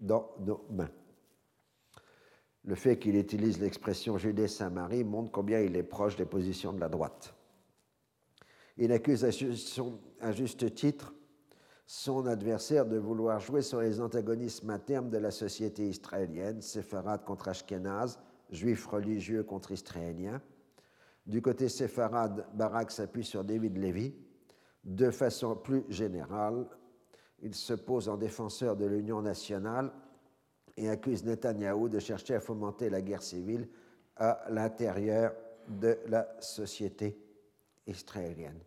dans nos mains. Le fait qu'il utilise l'expression Judée-Samarie montre combien il est proche des positions de la droite. Il accuse à juste titre son adversaire de vouloir jouer sur les antagonismes internes de la société israélienne, séfarade contre Ashkenaz, juifs religieux contre israéliens. Du côté séfarade, Barak s'appuie sur David Levy. De façon plus générale, Il se pose en défenseur de l'Union nationale et accuse Netanyahou de chercher à fomenter la guerre civile à l'intérieur de la société israélienne.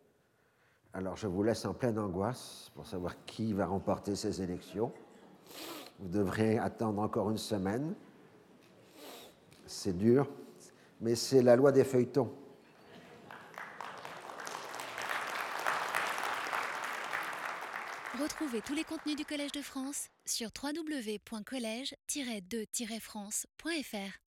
Alors je vous laisse en pleine angoisse pour savoir qui va remporter ces élections. Vous devrez attendre encore une semaine. C'est dur, mais c'est la loi des feuilletons. Retrouvez tous les contenus du Collège de France sur www.colège-2-france.fr.